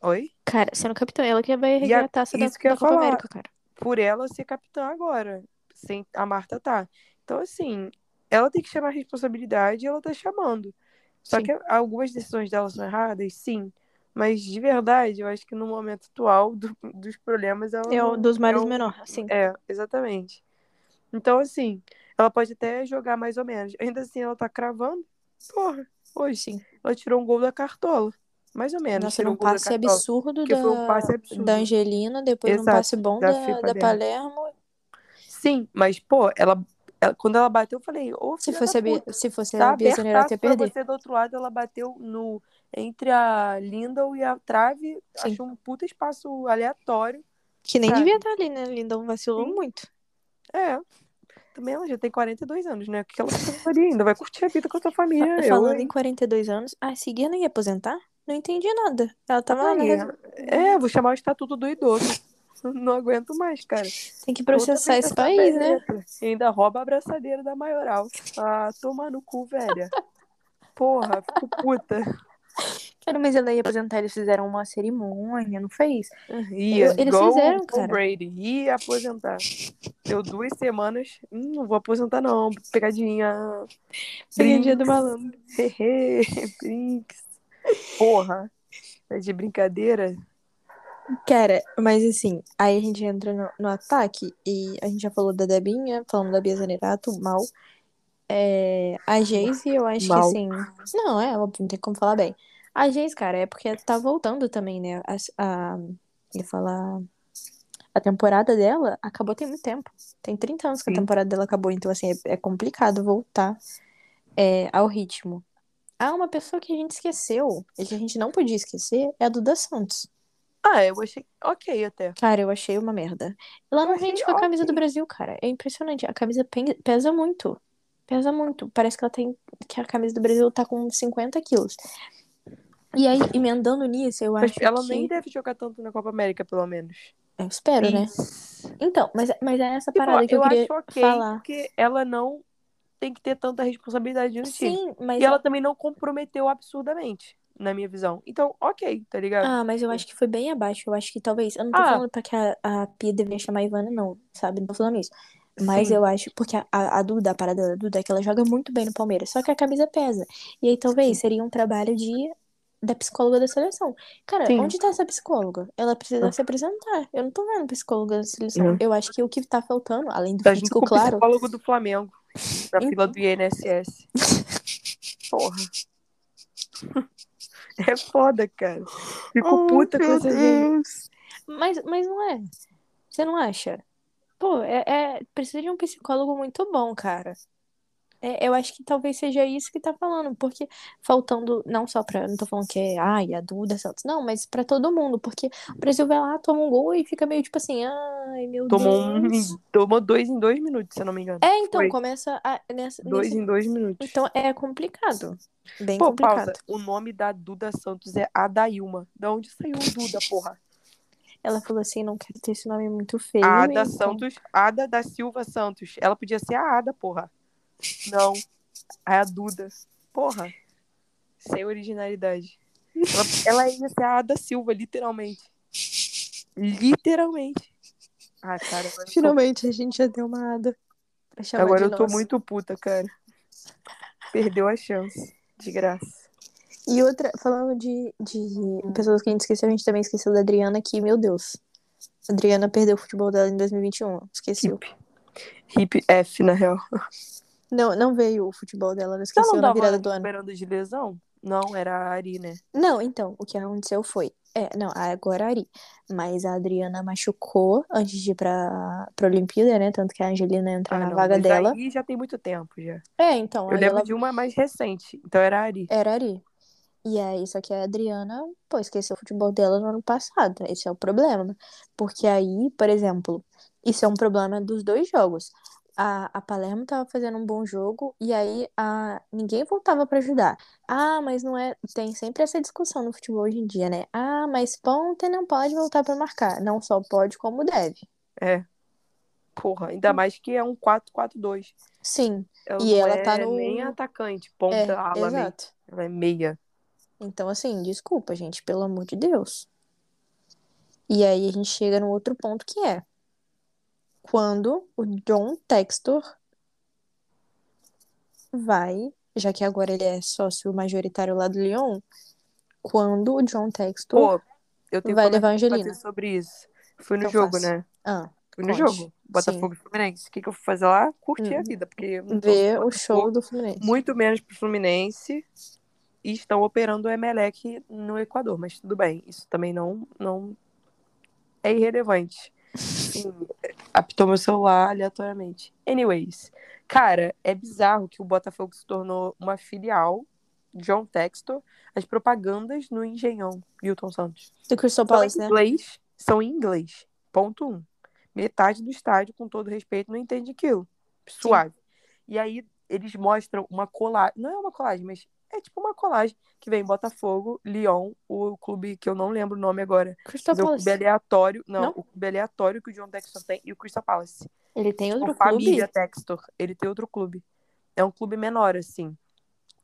Oi? Cara, sendo capitão, ela que vai erguer a- taça da, isso que eu da Copa. América, cara. Por ela ser capitã agora, sem a Marta tá. Então, assim, ela tem que chamar a responsabilidade e ela tá chamando. Só Sim. que algumas decisões dela são erradas, sim. Mas de verdade, eu acho que no momento atual do- dos problemas ela É dos males é menor, assim. É, exatamente. Então, assim, ela pode até jogar mais ou menos. Ainda assim, ela tá cravando. Porra, hoje Sim. ela tirou um gol da cartola. Mais ou menos. Nossa, um da passe cartola. absurdo da, foi um passe absurdo. da Angelina, depois Exato, passe bom da da, da Palermo. Sim, mas, pô, ela, ela- quando ela bateu, eu falei, ô, Se filha fosse, da a Bia, puta, se fosse tá a Bia ia pra perder. você do outro lado, ela bateu no, entre a Lindel e a trave, Sim. achou um puta espaço aleatório. Que nem sabe? devia estar ali, né? Lindon vacilou Sim. muito. É, também ela já tem 42 anos, né? O que ela tá ali ainda? Vai curtir a vida com a sua família. eu, Falando hein? em 42 anos, a Seguia não ia aposentar? Não entendi nada. Ela tava lá na é, vou chamar o Estatuto do Idoso. Não aguento mais, cara. Tem que processar esse país, né? E ainda rouba a abraçadeira da maioral. Ah, toma no cu, velha. Porra, fico puta. Cara, mas ela ia aposentar, eles fizeram uma cerimônia, não fez? Ia, Eu- eles igual fizeram, cara. Brady. Ia aposentar. Deu duas semanas. Hum, não vou aposentar, não. Pegadinha. Pegadinha do malandro. Hehe, Brinks. Porra. É de brincadeira? Cara, mas assim, aí a gente entra no, no ataque e a gente já falou da Debinha, falamos da Bia Zanerato, mal. É, a Geise, eu acho Mal. que assim. Não, é óbvio, não tem como falar bem. A Geise, cara, é porque tá voltando também, né? A, a, ia falar. A temporada dela acabou tem muito tempo. Tem 30 anos que a Sim. temporada dela acabou, então assim, é, é complicado voltar é, ao ritmo. Ah, uma pessoa que a gente esqueceu e que a gente não podia esquecer é a Duda Santos. Ah, eu achei ok até. Cara, eu achei uma merda. Ela Eu não rende com a camisa do ok. Brasil, cara. É impressionante. A camisa pesa muito. Pesa muito. Parece que ela tem. Que a camisa do Brasil tá com 50 quilos. E aí, emendando nisso, eu Mas acho ela que. nem deve jogar tanto na Copa América, pelo menos. Eu espero, né? Isso. Então, mas, mas é essa Tipo, parada que eu, eu queria acho ok, falar. porque ela não tem que ter tanta responsabilidade no time. Sim, mas. E ela também não comprometeu absurdamente, na minha visão. Então, ok, tá ligado? Ah, mas eu acho que foi bem abaixo. Eu acho que talvez. Eu não tô Ah. falando pra que a, a Pia deveria chamar a Ivana, não, sabe? Não tô falando isso. Mas Sim. eu acho. Porque a, a Duda, a parada da Duda é que ela joga muito bem no Palmeiras. Só que a camisa pesa. E aí talvez seria um trabalho de. Da psicóloga da seleção. Cara, Sim. onde tá essa psicóloga? Ela precisa Ah. se apresentar. Eu não tô vendo psicóloga da seleção. Não. Eu acho que o que tá faltando, além do Tá junto físico, com o claro. psicólogo do Flamengo, na Então. fila do INSS. Porra. É foda, cara. Fico puta com essa gente. Mas, mas não é. Você não acha? Pô, é, é- precisa de um psicólogo muito bom, cara. É, eu acho que talvez seja isso que tá falando, porque faltando, não só pra, não tô falando que é, ai, a Duda Santos, não, mas pra todo mundo, porque o Brasil vai lá, toma um gol e fica meio tipo assim, ai, meu Tomou, um, Deus. tomou dois em dois minutos, se eu não me engano. É, então, Foi. começa a, nessa, Dois nesse- em dois minutos. então é complicado, bem Pô, complicado. pausa. O nome da Duda Santos é Adailma. Da onde saiu o Duda, porra? Ela falou assim, não quero ter esse nome muito feio, Ada então... Santos, Ada da Silva Santos. Ela podia ser a Ada, porra. Não. É a Duda. Porra. Sem originalidade. Ela, ela ia ser a Ada Silva, literalmente. Literalmente. Ah, cara, eu tô, Finalmente a gente já deu uma ada agora eu tô nossa. muito puta, cara. Perdeu a chance. De graça. E outra, falando de, de pessoas que a gente esqueceu, a gente também esqueceu da Adriana, que, meu Deus. A Adriana perdeu o futebol dela em 2021. Esqueceu. Hip. Hip F, na real. Não, não veio o futebol dela, não Ela esqueceu não na virada do ano. recuperando de lesão? Não, era a Ari, né? Não, então, o que aconteceu foi. É, não, agora a Ari. Mas a Adriana machucou antes de ir pra, pra Olimpíada, né? Tanto que a Angelina entra Ah, na não, vaga dela. aí já tem muito tempo já. É, então, Eu lembro ela de uma mais recente. Então era a Ari. era a Ari. E aí, só que a Adriana, pô, esqueceu o futebol dela no ano passado. Esse é o problema. Porque aí, por exemplo, isso é um problema dos dois jogos. A, a Palermo tava fazendo um bom jogo e aí a, ninguém voltava pra ajudar. Ah, mas não é. Tem sempre essa discussão no futebol hoje em dia, né? Ah, mas ponta não pode voltar pra marcar. Não só pode, como deve. É. Porra, ainda mais que é um 4-4-2. Sim, Ela E ela é tá no- nem atacante, ponta, é, ala, meia. exato. Ela é meia. Então, assim, desculpa, gente, pelo amor de Deus. E aí a gente chega no outro ponto que é quando o John Textor vai, já que agora ele é sócio majoritário lá do Lyon, quando o John Textor. Pô, eu tenho Vai levar a Angelina. sobre isso. Fui no Então jogo, faça. né? Ah, Fui no Conte. jogo. Botafogo e Fluminense. O que, que eu fui fazer lá? Curtir a Hum. vida, porque ver o show do Fluminense. muito menos pro Fluminense. E estão operando o Emelec no Equador, mas tudo bem. Isso também não, não é irrelevante. Sim, apitou meu celular aleatoriamente. Anyways, cara, é bizarro que o Botafogo se tornou uma filial John Textor, as propagandas no Engenhão, Milton Santos. Do Crystal São em Palace, né? inglês, são em inglês. Ponto um. Metade do estádio, com todo respeito, não entende aquilo. Suave. E aí eles mostram uma colagem. Não é uma colagem, mas é tipo uma colagem que vem Botafogo, Lyon, o clube que eu não lembro o nome agora. Crystal é o Palace. clube aleatório. Não, Não? o clube aleatório que o John Textor tem e o Crystal Palace. Ele tem outro Tipo, família clube? Textor. Ele tem outro clube. É um clube menor, assim.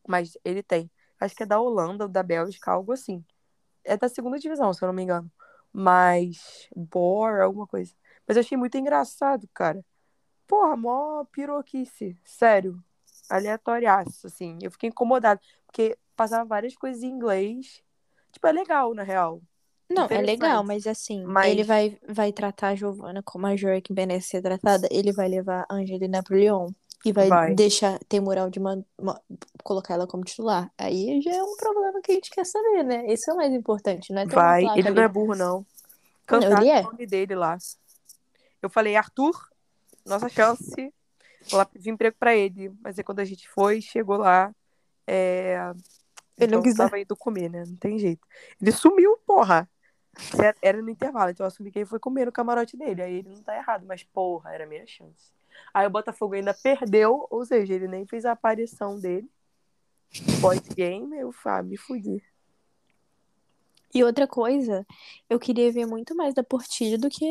Mas ele tem. Acho que é da Holanda ou da Bélgica, algo assim. É da segunda divisão, se eu não me engano. Mas. Bor, alguma coisa. Mas eu achei muito engraçado, cara. Porra, mó piroquice. Sério. Aleatoriaço, assim. Eu fiquei incomodada. Porque passava várias coisas em inglês. Tipo, é legal, na real. Não, é legal, mas assim, Mas- ele vai, vai tratar a Giovanna como a Joy que merece ser tratada. Ele vai levar a Angelina pro Lyon e vai, Vai. deixar ter moral de man- ma- colocar ela como titular. Aí já é um problema que a gente quer saber, né? Isso é o mais importante, não é uma Vai. Ele não é ali. burro, não. Não, Cantaram ele é. o nome dele lá. Eu falei, Arthur, nossa chance. Lá pedir emprego pra ele. Mas aí quando a gente foi, chegou lá. É... Ele não então quis dar. tava indo comer, né? Não tem jeito. Ele sumiu, porra. Era- Era no intervalo, então eu assumi que ele foi comer no camarote dele. Aí ele não tá errado, mas porra, era a minha chance. Aí o Botafogo ainda perdeu, ou seja, ele nem fez a aparição dele. Pós-game, eu ah, me fudi. E outra coisa, eu queria ver muito mais da Portilho do que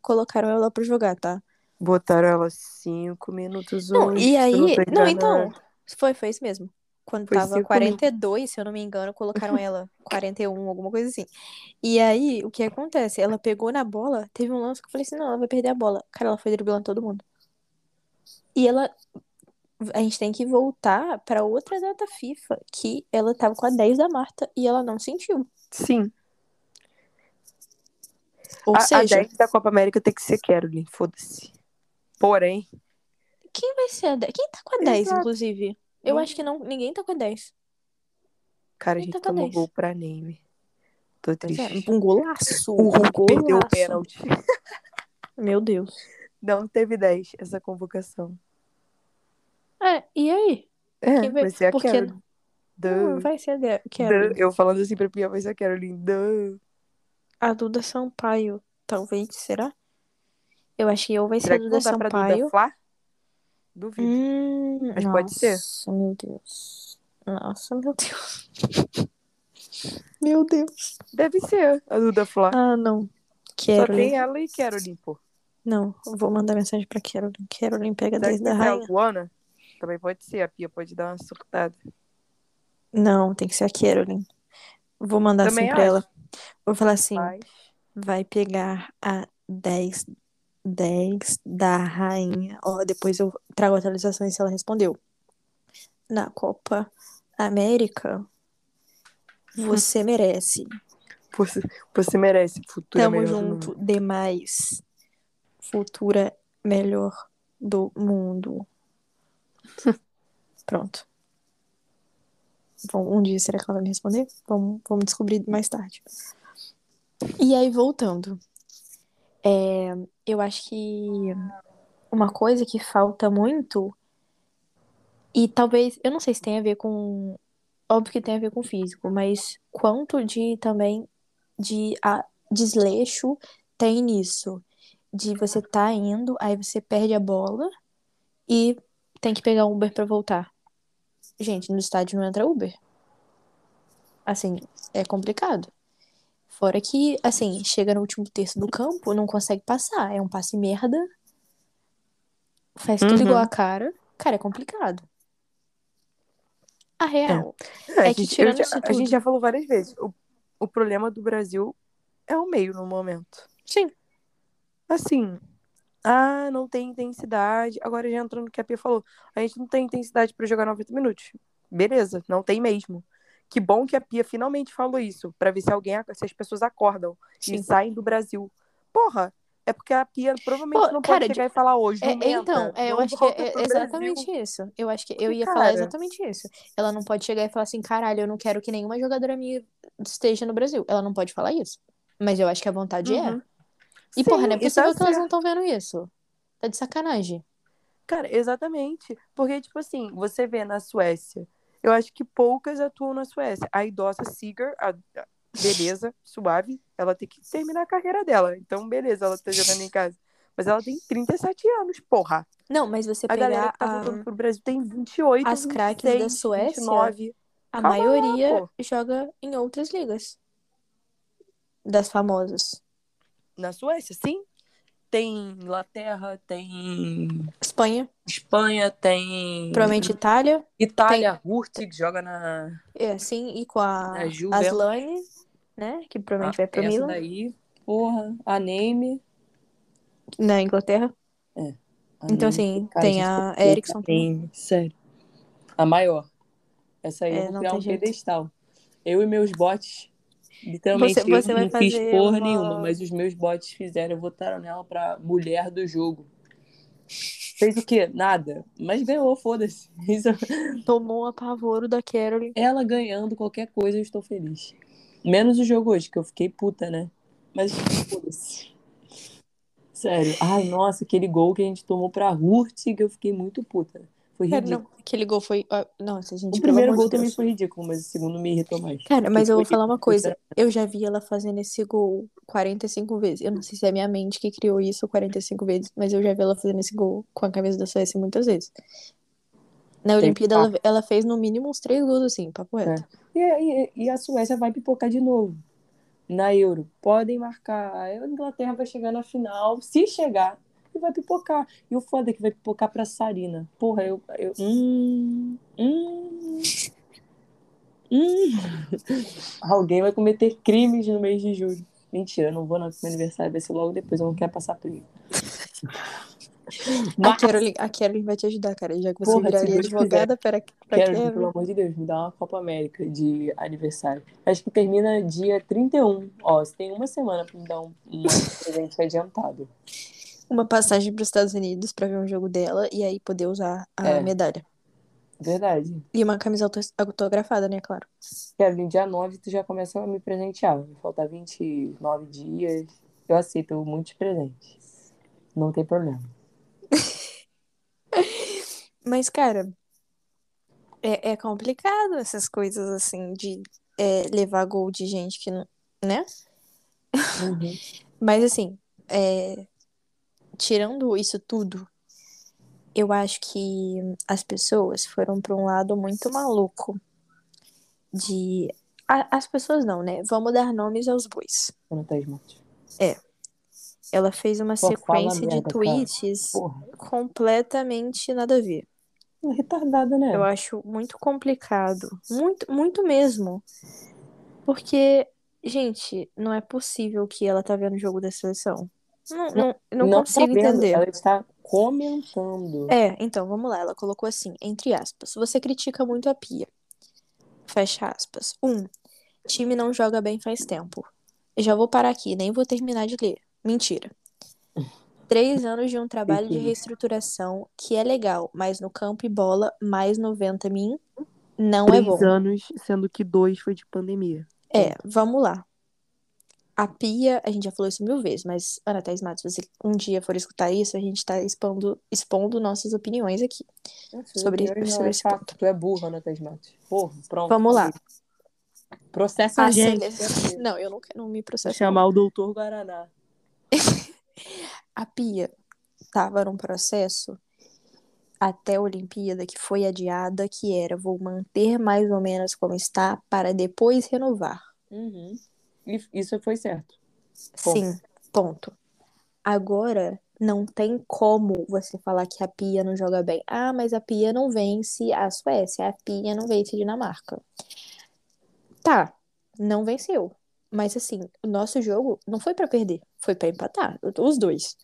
colocaram ela pra jogar, tá? Botaram ela cinco minutos Não, hoje. e aí. Não, enganada. então. Foi, foi isso mesmo. Quando Foi tava cinco 42, se eu não me engano, colocaram ela 41, alguma coisa assim. E aí, o que acontece? Ela pegou na bola, teve um lance que eu falei assim: não, ela vai perder a bola. Cara, ela foi driblando todo mundo. E ela. A gente tem que voltar pra outra data FIFA, que ela tava com a 10 da Marta e ela não sentiu. Sim. Ou a, seja, a 10 da Copa América tem que ser Caroline, foda-se. Porém, quem vai ser a 10? Quem tá com a 10, Exato. inclusive? Eu Hum. acho que não, ninguém tá com a 10. cara, a Quem gente tá a tomou 10? gol pra Neme. Tô é, triste. um golaço. O um Hulk perdeu o golaço. pênalti. Meu Deus. Não teve 10 essa convocação. É, e aí? É, Quem vai- vai ser a porque- Caroline. Não, vai ser a. Caroline. Eu falando assim pra Pia, vai ser a Caroline. Duh. A Duda Sampaio, talvez, será? Eu acho que ou vai ser Será Duda Sampaio. Duda Flá? Duvido. Hum, Mas pode ser. Nossa, meu Deus. Nossa, meu Deus. Meu Deus. Deve ser a Duda Flá. Ah, não. Só Caroline. tem ela e Caroline, pô. Não, vou mandar mensagem pra Caroline. Caroline pega Será que desde a vai ser a rainha. Luana? Também pode ser. A Pia pode dar uma surtada. Não, tem que ser a Caroline. Vou mandar Também assim pra acho. ela. Vou falar assim. Mas... vai pegar a 10, 10 da rainha. Ó, depois eu trago atualizações se ela respondeu. Na Copa América, você merece. Você, você merece futura Tamo melhor do mundo. junto demais. Futura melhor do mundo. Pronto. Bom, um dia será que ela vai me responder? Vamos, vamos descobrir mais tarde. E aí, voltando. É, eu acho que uma coisa que falta muito, e talvez, eu não sei se tem a ver com. Óbvio que tem a ver com físico, mas quanto de também de a, desleixo tem nisso? De você tá indo, aí você perde a bola e tem que pegar um Uber pra voltar. Gente, no estádio não entra Uber. Assim, é complicado. Fora que, assim, chega no último terço do campo, não consegue passar. É um passe merda. Faz tudo Uhum. igual a cara. Cara, é complicado. A real É, é, a, que gente, tirando já- isso a tudo. gente já falou várias vezes. O, o problema do Brasil é o meio no momento. Sim. Assim, ah, não tem intensidade. Agora já entrando no que a Pia falou. A gente não tem intensidade pra jogar 90 minutos. Beleza, não tem mesmo. Que bom que a Pia finalmente falou isso, Pra ver se alguém, se as pessoas acordam Sim. e saem do Brasil. Porra, é porque a Pia provavelmente Pô, não cara, pode chegar e falar hoje. É, então, é, eu acho que é exatamente isso. Eu acho que eu ia falar cara- exatamente isso. Ela não pode chegar e falar assim, caralho, eu não quero que nenhuma jogadora minha esteja no Brasil. Ela não pode falar isso. Mas eu acho que a vontade é. Uhum. E, porra, Sim, não é e tá possível que elas não estão vendo isso. Tá de sacanagem. Cara, exatamente. Porque, tipo assim, você vê na Suécia, eu acho que poucas atuam na Suécia. A idosa Seeger, a- a- beleza, suave, ela tem que terminar a carreira dela. Então, beleza, ela tá jogando em casa. Mas ela tem 37 anos, porra. Não, mas você A galera pegar que tá a, voltando pro Brasil tem 28, as craques da 26, Suécia, 29. a Calma lá, maioria pô. joga em outras ligas. Das famosas. Na Suécia, sim. Tem Inglaterra, tem Espanha, Espanha, tem provavelmente Itália. Itália, Hurtig joga na É, sim, e com a Juve, Aslane, né? Que provavelmente vai pro essa Milan. daí, porra, a Neme. Na Inglaterra. A Então, assim, cara, tem a Ericsson a também. Neme, sério. A maior. Essa aí É, eu vou criar tem um jeito. pedestal. Eu e meus bots, literalmente, Você- você eu não fiz porra uma- nenhuma, mas os meus bots fizeram, votaram nela pra mulher do jogo. Fez o quê? Nada. Mas ganhou, foda-se. Isso- Tomou um apavoro da Carolyn. Ela ganhando qualquer coisa, eu estou feliz. Menos o jogo hoje, que eu fiquei puta, né? Mas foda-se. Sério. Ai, nossa, aquele gol que a gente tomou pra Hurtig, eu fiquei muito puta. Foi Cara, ridículo. não, aquele gol foi. ah, Nossa, gente, O pelo primeiro amor gol também Deus. foi ridículo, mas o segundo me irritou mais. Cara, mas eu vou falar uma coisa. Eu já vi ela fazendo esse gol 45 vezes. Eu não sei se é a minha mente que criou isso 45 vezes, mas eu já vi ela fazendo esse gol com a camisa da Suécia muitas vezes. Na Tem Olimpíada, ela, ela fez no mínimo uns três gols assim, papo reto. E, e- e a Suécia vai pipocar de novo na Euro. Podem marcar. A Inglaterra vai chegar na final, se chegar, e vai pipocar. E o foda é que vai pipocar pra Sarina. Porra, eu. eu hum, hum, hum. Alguém vai cometer crimes no mês de julho. Mentira, eu não vou no meu aniversário, vai ser logo depois, eu não quero passar frio. A Mas, Carolyn, a Carolyn vai te ajudar, cara. Já que você Porra, viraria advogada para, Carolyn. pelo amor de Deus, me dá uma Copa América de aniversário. Acho que termina dia 31. Ó, você tem uma semana pra me dar um, um presente adiantado. Uma passagem para os Estados Unidos pra ver um jogo dela e aí poder usar a É. medalha. Verdade. E uma camisa auto- autografada, né, claro. Quero, no dia 9 tu já começa a me presentear. Vai faltar 29 dias. Eu aceito muitos presentes. Não tem problema. Mas, cara, é, é complicado essas coisas assim de é, levar gol de gente que não. Né? Uhum. Mas, assim, é, tirando isso tudo, eu acho que as pessoas foram pra um lado muito maluco de. As pessoas não, né? Vamos dar nomes aos bois. Esmalte. Ela fez uma Pô, sequência de merda, tweets completamente nada a ver. É retardada, né? Eu acho muito complicado. Muito, muito mesmo. Porque, gente, não é possível que ela tá vendo o jogo da seleção. Não, não, não tá consigo entender. Ela está comentando. É, então, vamos lá. Ela colocou assim, entre aspas. Você critica muito a Pia. Fecha aspas. Um, time não joga bem faz tempo. Já vou parar aqui, nem vou terminar de ler. Mentira. Três anos de um trabalho de reestruturação que é legal, mas no campo e bola, mais 90 min, Não é bom. Três anos, sendo que dois foi de pandemia. É, vamos lá. A pia, a gente já falou isso mil vezes, mas, Ana Thaís Matos, se você um dia for escutar isso, a gente tá expondo, expondo nossas opiniões aqui. Sobre- sobre esse fato. Tu é burra, Ana Thaís Matos. Porra, pronto. Vamos lá. Processa a A gente. sele- Não, eu não quero não me processo. Chamar o doutor Guaraná. A pia estava num processo até a Olimpíada que foi adiada, que era vou manter mais ou menos como está para depois renovar. Uhum. Isso foi certo. Ponto. Sim, ponto. Agora não tem como você falar que a Pia não joga bem. Ah, mas a Pia não vence a Suécia, a Pia não vence a Dinamarca. Tá, não venceu. Mas assim, o nosso jogo não foi pra perder, foi pra empatar, os dois.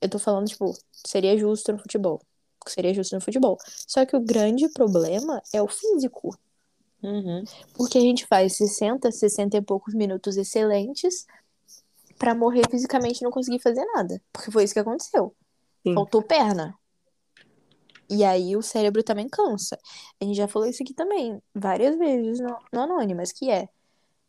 Eu tô falando, tipo, seria justo no futebol. Seria justo no futebol. Só que o grande problema é o físico. Uhum. Porque a gente faz 60, 60 e poucos minutos excelentes pra morrer fisicamente e não conseguir fazer nada. Porque foi isso que aconteceu. Sim. Faltou perna. E aí o cérebro também cansa. A gente já falou isso aqui também, várias vezes no, no Anônimas, que é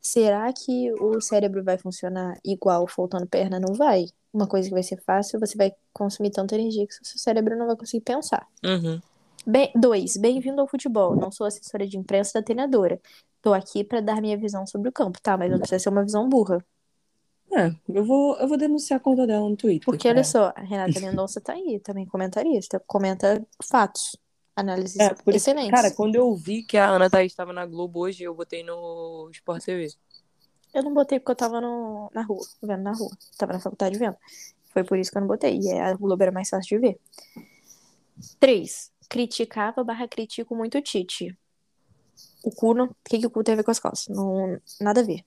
será que o cérebro vai funcionar igual faltando perna? Não vai. Uma coisa que vai ser fácil, você vai consumir tanta energia que o seu cérebro não vai conseguir pensar. Uhum. Bem, dois, bem-vindo ao futebol. Não sou assessora de imprensa da treinadora. Tô aqui pra dar minha visão sobre o campo, tá? Mas não precisa ser uma visão burra. É, eu vou, eu vou denunciar a conta dela no Twitter. Porque, é. olha só, a Renata Mendonça tá aí, também comentarista. Comenta fatos, análises É, por isso, excelentes. cara, quando eu vi que a Ana Thaís estava na Globo hoje, eu botei no Sport TV. Eu não botei porque eu tava no, na rua, vendo na rua. Tava na faculdade vendo. Foi por isso que eu não botei. E a Globo era mais fácil de ver. Três. Criticava barra critico muito o Tite. O cu, não... o que, que o cu tem a ver com as calças? Não, nada a ver.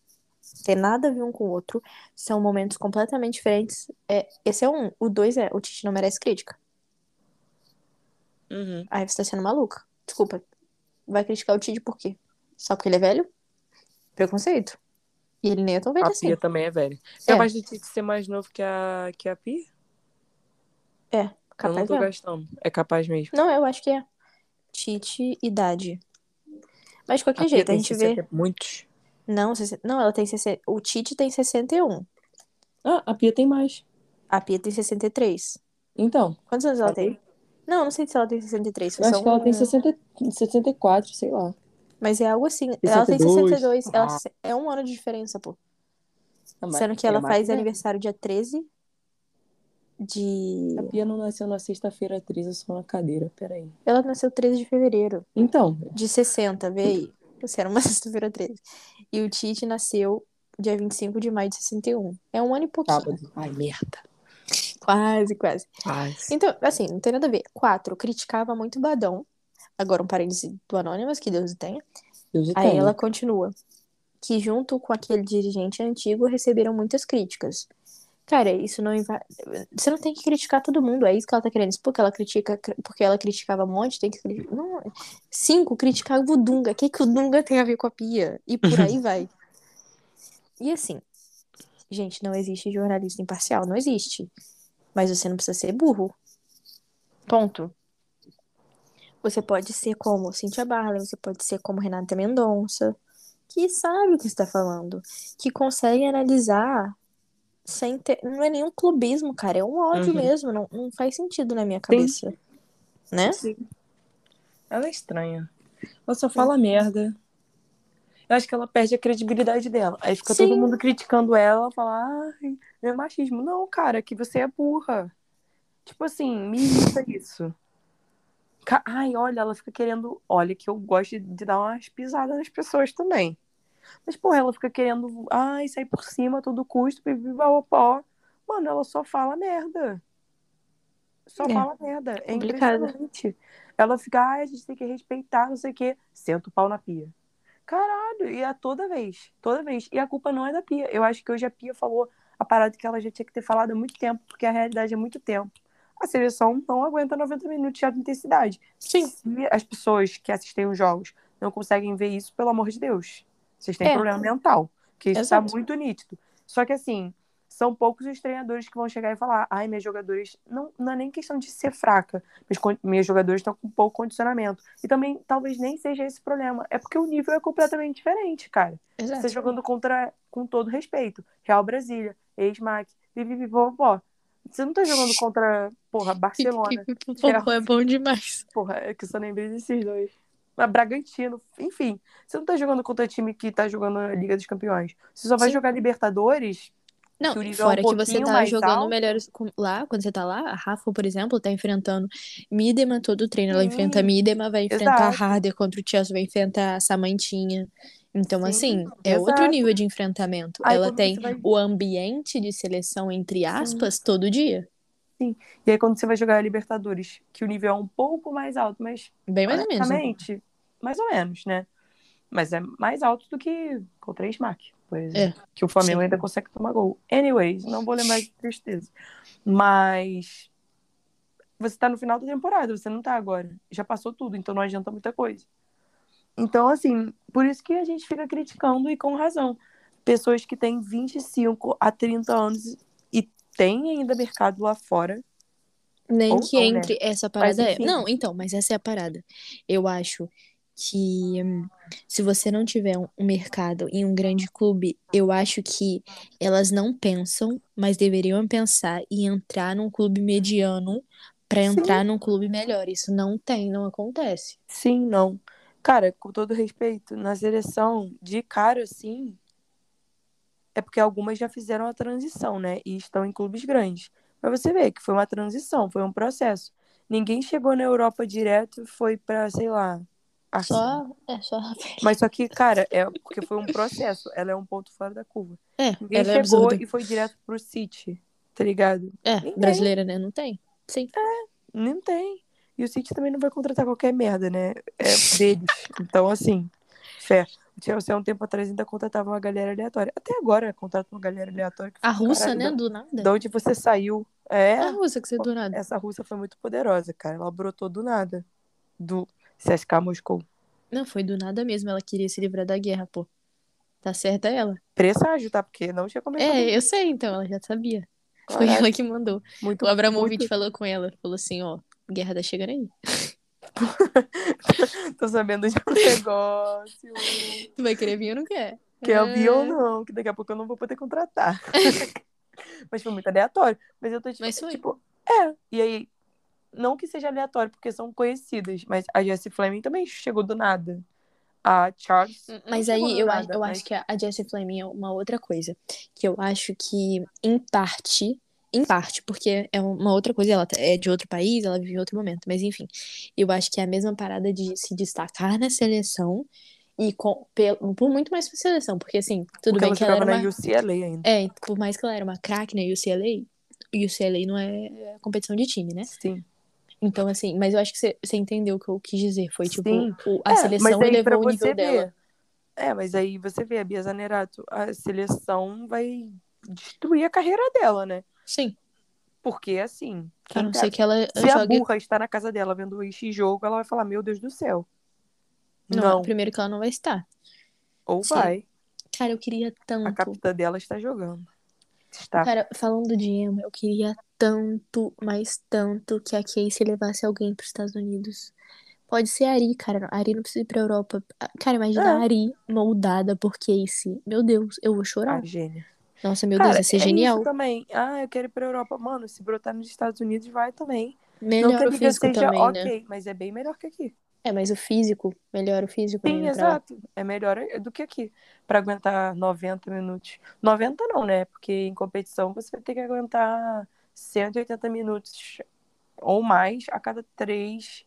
Tem nada a ver um com o outro. São momentos completamente diferentes. É, esse é um. O dois é, o Tite não merece crítica. Uhum. Aí você tá sendo maluca. Desculpa. Vai criticar o Tite por quê? Só porque ele é velho? Preconceito. E ele nem é tão velho A assim. Pia também é velha. É. Capaz de Tite ser mais novo que a, que a Pia? Eu não Capaz tô é. gastando. É capaz mesmo. Não, eu acho que é. Tite, idade. Mas de qualquer a jeito, a tem gente vê. 60 Muitos. Não, 60 não, ela tem 60. O Tite tem 61. Ah, a Pia tem mais. A Pia tem 63. Então, Quantos anos ela Ela tem? Não, não sei se ela tem 63. eu acho são- que ela tem 60, 64, sei lá. Mas é algo assim. Ela tem 62. 62. Ela Ah. se- É um ano de diferença, pô. Mas Sendo que é ela faz velha. aniversário dia 13 de. A Pia não nasceu na sexta-feira 13, só na cadeira. Peraí. Ela nasceu 13 de fevereiro. Então, De 60, vê aí. Você era uma sexta-feira 13. E o Tite nasceu dia 25 de maio de 61. É um ano e pouquinho. sábado. Ai, merda. Quase, quase. Ai, Então, assim, não tem nada a ver. Quatro, criticava muito Badão. Agora um parêntese do Anônimas, que Deus o tenha. Deus o Aí tenha. ela continua. Que junto com aquele dirigente antigo receberam muitas críticas. Cara, isso não. Você não tem que criticar todo mundo, é isso que ela tá querendo. Porque ela critica, porque ela criticava um monte, tem que criticar. Não. Cinco, criticava o Dunga. O que, que o Dunga tem a ver com a pia? E por aí vai. E assim, gente, não existe jornalista imparcial, não existe. Mas você não precisa ser burro. Ponto. Você pode ser como Cynthia Barley, você pode ser como Renata Mendonça, que sabe o que está falando, que consegue analisar sem ter. Não é nenhum clubismo, cara, é um ódio Uhum. mesmo, não, não faz sentido na minha cabeça. Né? Sim. Ela é estranha. Ela só fala merda. Eu acho que ela perde a credibilidade dela. Aí fica Sim. todo mundo criticando ela, fala, ai, é machismo. Não, cara, que você é burra. Tipo assim, me irrita isso. Ai, olha, ela fica querendo. Olha, que eu gosto de- de dar umas pisadas nas pessoas também. Mas, porra, ela fica querendo. Ai, sair por cima a todo custo, pó. Mano, ela só fala merda. Só É. fala merda. É Complicado. impressionante. Ela fica, ai, a gente tem que respeitar, não sei o quê. Senta o pau na pia. Caralho, e é toda vez. Toda vez. E a culpa não é da pia. Eu acho que hoje a pia falou a parada que ela já tinha que ter falado há muito tempo, porque a realidade é muito tempo. A seleção não aguenta 90 minutos de alta intensidade. Sim. Se as pessoas que assistem os jogos não conseguem ver isso, pelo amor de Deus. Vocês têm É. problema mental. Que isso está muito nítido. Só que assim, são poucos os treinadores que vão chegar e falar: ai, minhas jogadores. Não, não é nem questão de ser fraca, mas minhas jogadores estão com pouco condicionamento. E também talvez nem seja esse problema. É porque o nível é completamente diferente, cara. Exato. Você jogando contra, com todo respeito, Real Brasília, ex-MAC, vivivivovó. Você não tá jogando contra, porra, Barcelona. Pô, é bom demais. Porra, é que eu só lembrei desses dois. Bragantino, enfim. Você não tá jogando contra time que tá jogando a Liga dos Campeões. Você só vai Sim. jogar Libertadores. Não, que o nível é um fora que você tá jogando alto. com- lá, quando você tá lá, a Rafa, por exemplo, tá enfrentando Midema todo treino. Ela Sim, enfrenta Midema, vai enfrentar exato. Harder contra o Chelsea, vai enfrentar a Samantinha. Então, Sim, assim, é outro exato. nível de enfrentamento. Aí Ela tem vai- o ambiente de seleção, entre aspas, todo dia. E aí quando você vai jogar a Libertadores, que o nível é um pouco mais alto, mas Bem mais ou menos. Né? mais ou menos, né? Mas é mais alto do que contra a Smack, por exemplo. Que o Flamengo sim. ainda consegue tomar gol. Anyways, não vou lembrar de tristeza. Mas você tá no final da temporada, você não tá agora. Já passou tudo, então não adianta muita coisa. Então, assim, por isso que a gente fica criticando e com razão. Pessoas que têm 25 a 30 anos e têm ainda mercado lá fora. Nem Ou que não, né? entre essa parada é. enfim. Não, então, mas essa é a parada. Eu acho que se você não tiver um mercado em um grande clube, eu acho que elas não pensam, mas deveriam pensar em entrar num clube mediano pra Sim. entrar num clube melhor. Isso não tem, não acontece. Sim, não. Cara, com todo respeito, na seleção, de cara, assim, é porque algumas já fizeram a transição, né? E estão em clubes grandes. Mas você vê que foi uma transição, foi um processo. Ninguém chegou na Europa direto e foi pra, sei lá, Arsenal. Só, é só. Mas só que, cara, é porque foi um processo. Ela é um ponto fora da curva. É, Ninguém é chegou absurda. e foi direto pro City, tá ligado? É, Ninguém. brasileira, né? Não tem. Sim. Não tem. E o City também não vai contratar qualquer merda, né? É deles. Então, assim, fé. O Chelsea, há um tempo atrás, ainda contratava uma galera aleatória. Até agora, contrata uma galera aleatória. A russa, "Caralho, né? Do nada. De onde você saiu? É, A russa que você do nada. essa russa foi muito poderosa, cara. Ela brotou do nada. Do CSK Moscou. Não, foi do nada mesmo. Ela queria se livrar da guerra, pô. Tá certa ela. Presságio, tá? Porque não tinha começado. É, eu sei, então, ela já sabia. Foi Caraca, ela que mandou. muito, O Abramovich muito- falou com ela, falou assim, ó, guerra tá chegando aí. Tô sabendo de um negócio. Tu vai querer vir ou não quer? Quer ouvir ou É. não, que daqui a pouco eu não vou poder contratar. Mas foi muito aleatório. Mas eu tô tipo, Mas foi. tipo, é. E aí, não que seja aleatório, porque são conhecidas, mas a Jessie Fleming também chegou do nada. A Charles. não Mas aí eu, acho, nada, eu mas- acho que a Jessie Fleming é uma outra coisa. Que eu acho que, em parte, em parte, porque é uma outra coisa, ela é de outro país, ela vive em outro momento, mas enfim, eu acho que é a mesma parada de se destacar na seleção e com, pelo, por muito mais que a seleção, porque assim, tudo porque bem ela que ela era uma. na UCLA ainda. É, por mais que ela era uma craque na UCLA, UCLA não é competição de time, né? Sim. Então, assim, mas eu acho que você entendeu o que eu quis dizer. Foi tipo, o- a É, seleção elevou o nível você dela. ver. É, mas aí você vê, a Bia Zanerato, a seleção vai destruir a carreira dela, né? Sim. Porque, assim, A não tá- ser que ela se a jogue. burra está na casa dela vendo esse jogo, ela vai falar, meu Deus do céu. Não, Não, primeiro que ela não vai estar. ou Sim. vai. Cara, eu queria A tanto. capitã dela está jogando. Está. Cara, falando de Emma, eu queria tanto, mas tanto que a Casey levasse alguém pros Estados Unidos. Pode ser a Ari, cara. A Ari não precisa ir pra Europa. Ah, Cara, imagina É. a Ari moldada por Casey. Meu Deus, eu vou chorar. A gênia. Nossa, meu Cara, Deus, ia ser é genial. isso também. Ah, eu quero ir pra Europa. Mano, se brotar nos Estados Unidos, vai também. não Melhor que a seja também, ok, né? mas é bem melhor que aqui. É, mas o físico, melhor o físico Sim, né, pra lá. exato. É melhor do que aqui. Pra aguentar 90 minutos. 90 não, né? Porque em competição você vai ter que aguentar 180 minutos ou mais a cada três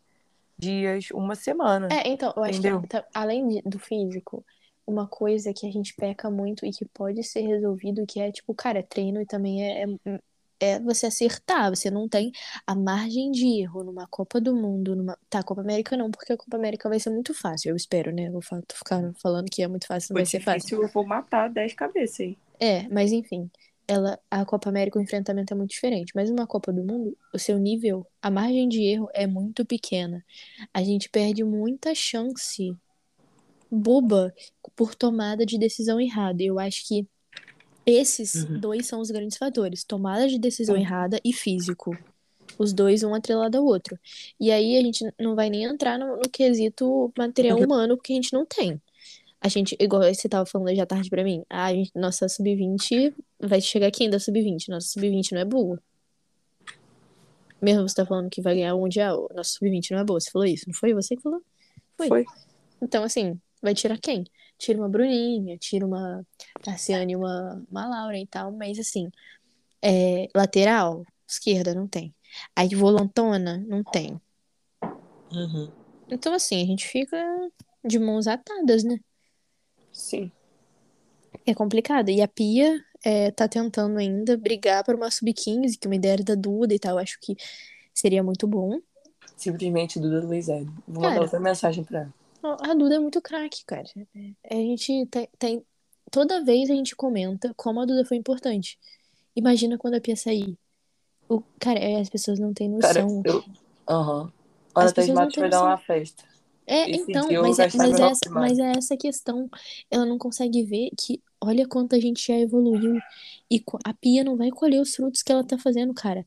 dias, uma semana. É, então, eu acho Entendeu? que tá- além do físico, uma coisa que a gente peca muito e que pode ser resolvido, que é tipo, cara, treino e também é, é, é você acertar. Você não tem a margem de erro numa Copa do Mundo, numa. Tá, Copa América não, porque a Copa América vai ser muito fácil, eu espero, né? Vou fa- tô ficando falando que é muito fácil, não vai ser fácil. eu vou matar 10 cabeças aí. É, mas enfim, ela, a Copa América, o enfrentamento é muito diferente. Mas numa Copa do Mundo, o seu nível, a margem de erro é muito pequena. A gente perde muita chance boba por tomada de decisão errada. Eu acho que Esses Uhum. dois são os grandes fatores: tomada de decisão Sim. errada e físico. Os dois um atrelado ao outro. E aí a gente não vai nem entrar no, no quesito material Uhum. humano, porque a gente não tem. A gente, igual você tava falando hoje à tarde pra mim, a gente, nossa sub-20 vai chegar quem da sub-20? Nossa sub-20 não é boa. Mesmo você tá falando que vai ganhar o Mundial, nossa sub-20 não é boa. Você falou isso, não foi você que falou? Foi. Foi. Então, assim, vai tirar quem? Tira uma Bruninha, tira uma Tarciane, uma, uma Laura e tal, mas assim, é, lateral, esquerda, não tem. Aí volantona, não tem. Uhum. Então, assim, a gente fica de mãos atadas, né? Sim. É complicado. E a Pia é, tá tentando ainda brigar por uma sub-15, que é uma ideia era da Duda e tal. Acho que seria muito bom. Simplesmente Duda Luizade. Vou Cara. mandar outra mensagem pra ela. A Duda é muito craque, cara. A gente tem, tem- Toda vez a gente comenta como a Duda foi importante. Imagina quando a Pia sair. O... Cara, é, as pessoas não têm Cara, noção. eu. Aham. Ana As pessoas não vai dar uma festa. É, Esse então, mas, é, mas, é essa, mas é essa questão. Ela não consegue ver que olha quanto a gente já evoluiu. E a Pia não vai colher os frutos que ela tá fazendo, cara.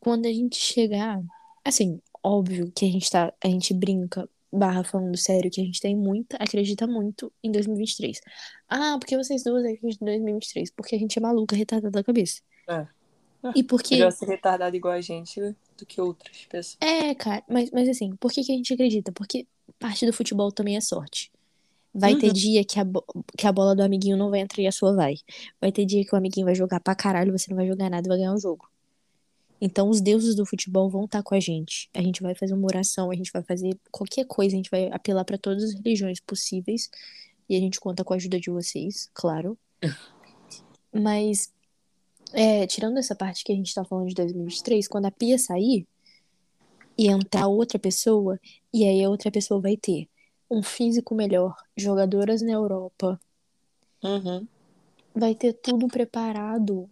Quando a gente chegar. Assim, óbvio que a gente tá. A gente brinca, barra falando sério, que a gente tem muita. Acredita muito em 2023. Ah, porque vocês duas acreditam em 2023? Porque a gente é maluca, retardada da cabeça. É. E porque. Melhor ser retardado igual a gente do que outras pessoas. É, cara, mas, mas assim, por que, que a gente acredita? Porque parte do futebol também é sorte. Vai ter Uhum. dia que a, que a bola do amiguinho não vai entrar e a sua vai. Vai ter dia que o amiguinho vai jogar pra caralho, você não vai jogar nada e vai ganhar o jogo. Então os deuses do futebol vão estar com a gente. A gente vai fazer uma oração, a gente vai fazer qualquer coisa, a gente vai apelar pra todas as religiões possíveis. E a gente conta com a ajuda de vocês, claro. Mas, é, tirando essa parte que a gente tá falando de 2023, quando a Pia sair e entrar outra pessoa, e aí a outra pessoa vai ter um físico melhor, jogadoras na Europa, Uhum. vai ter tudo preparado.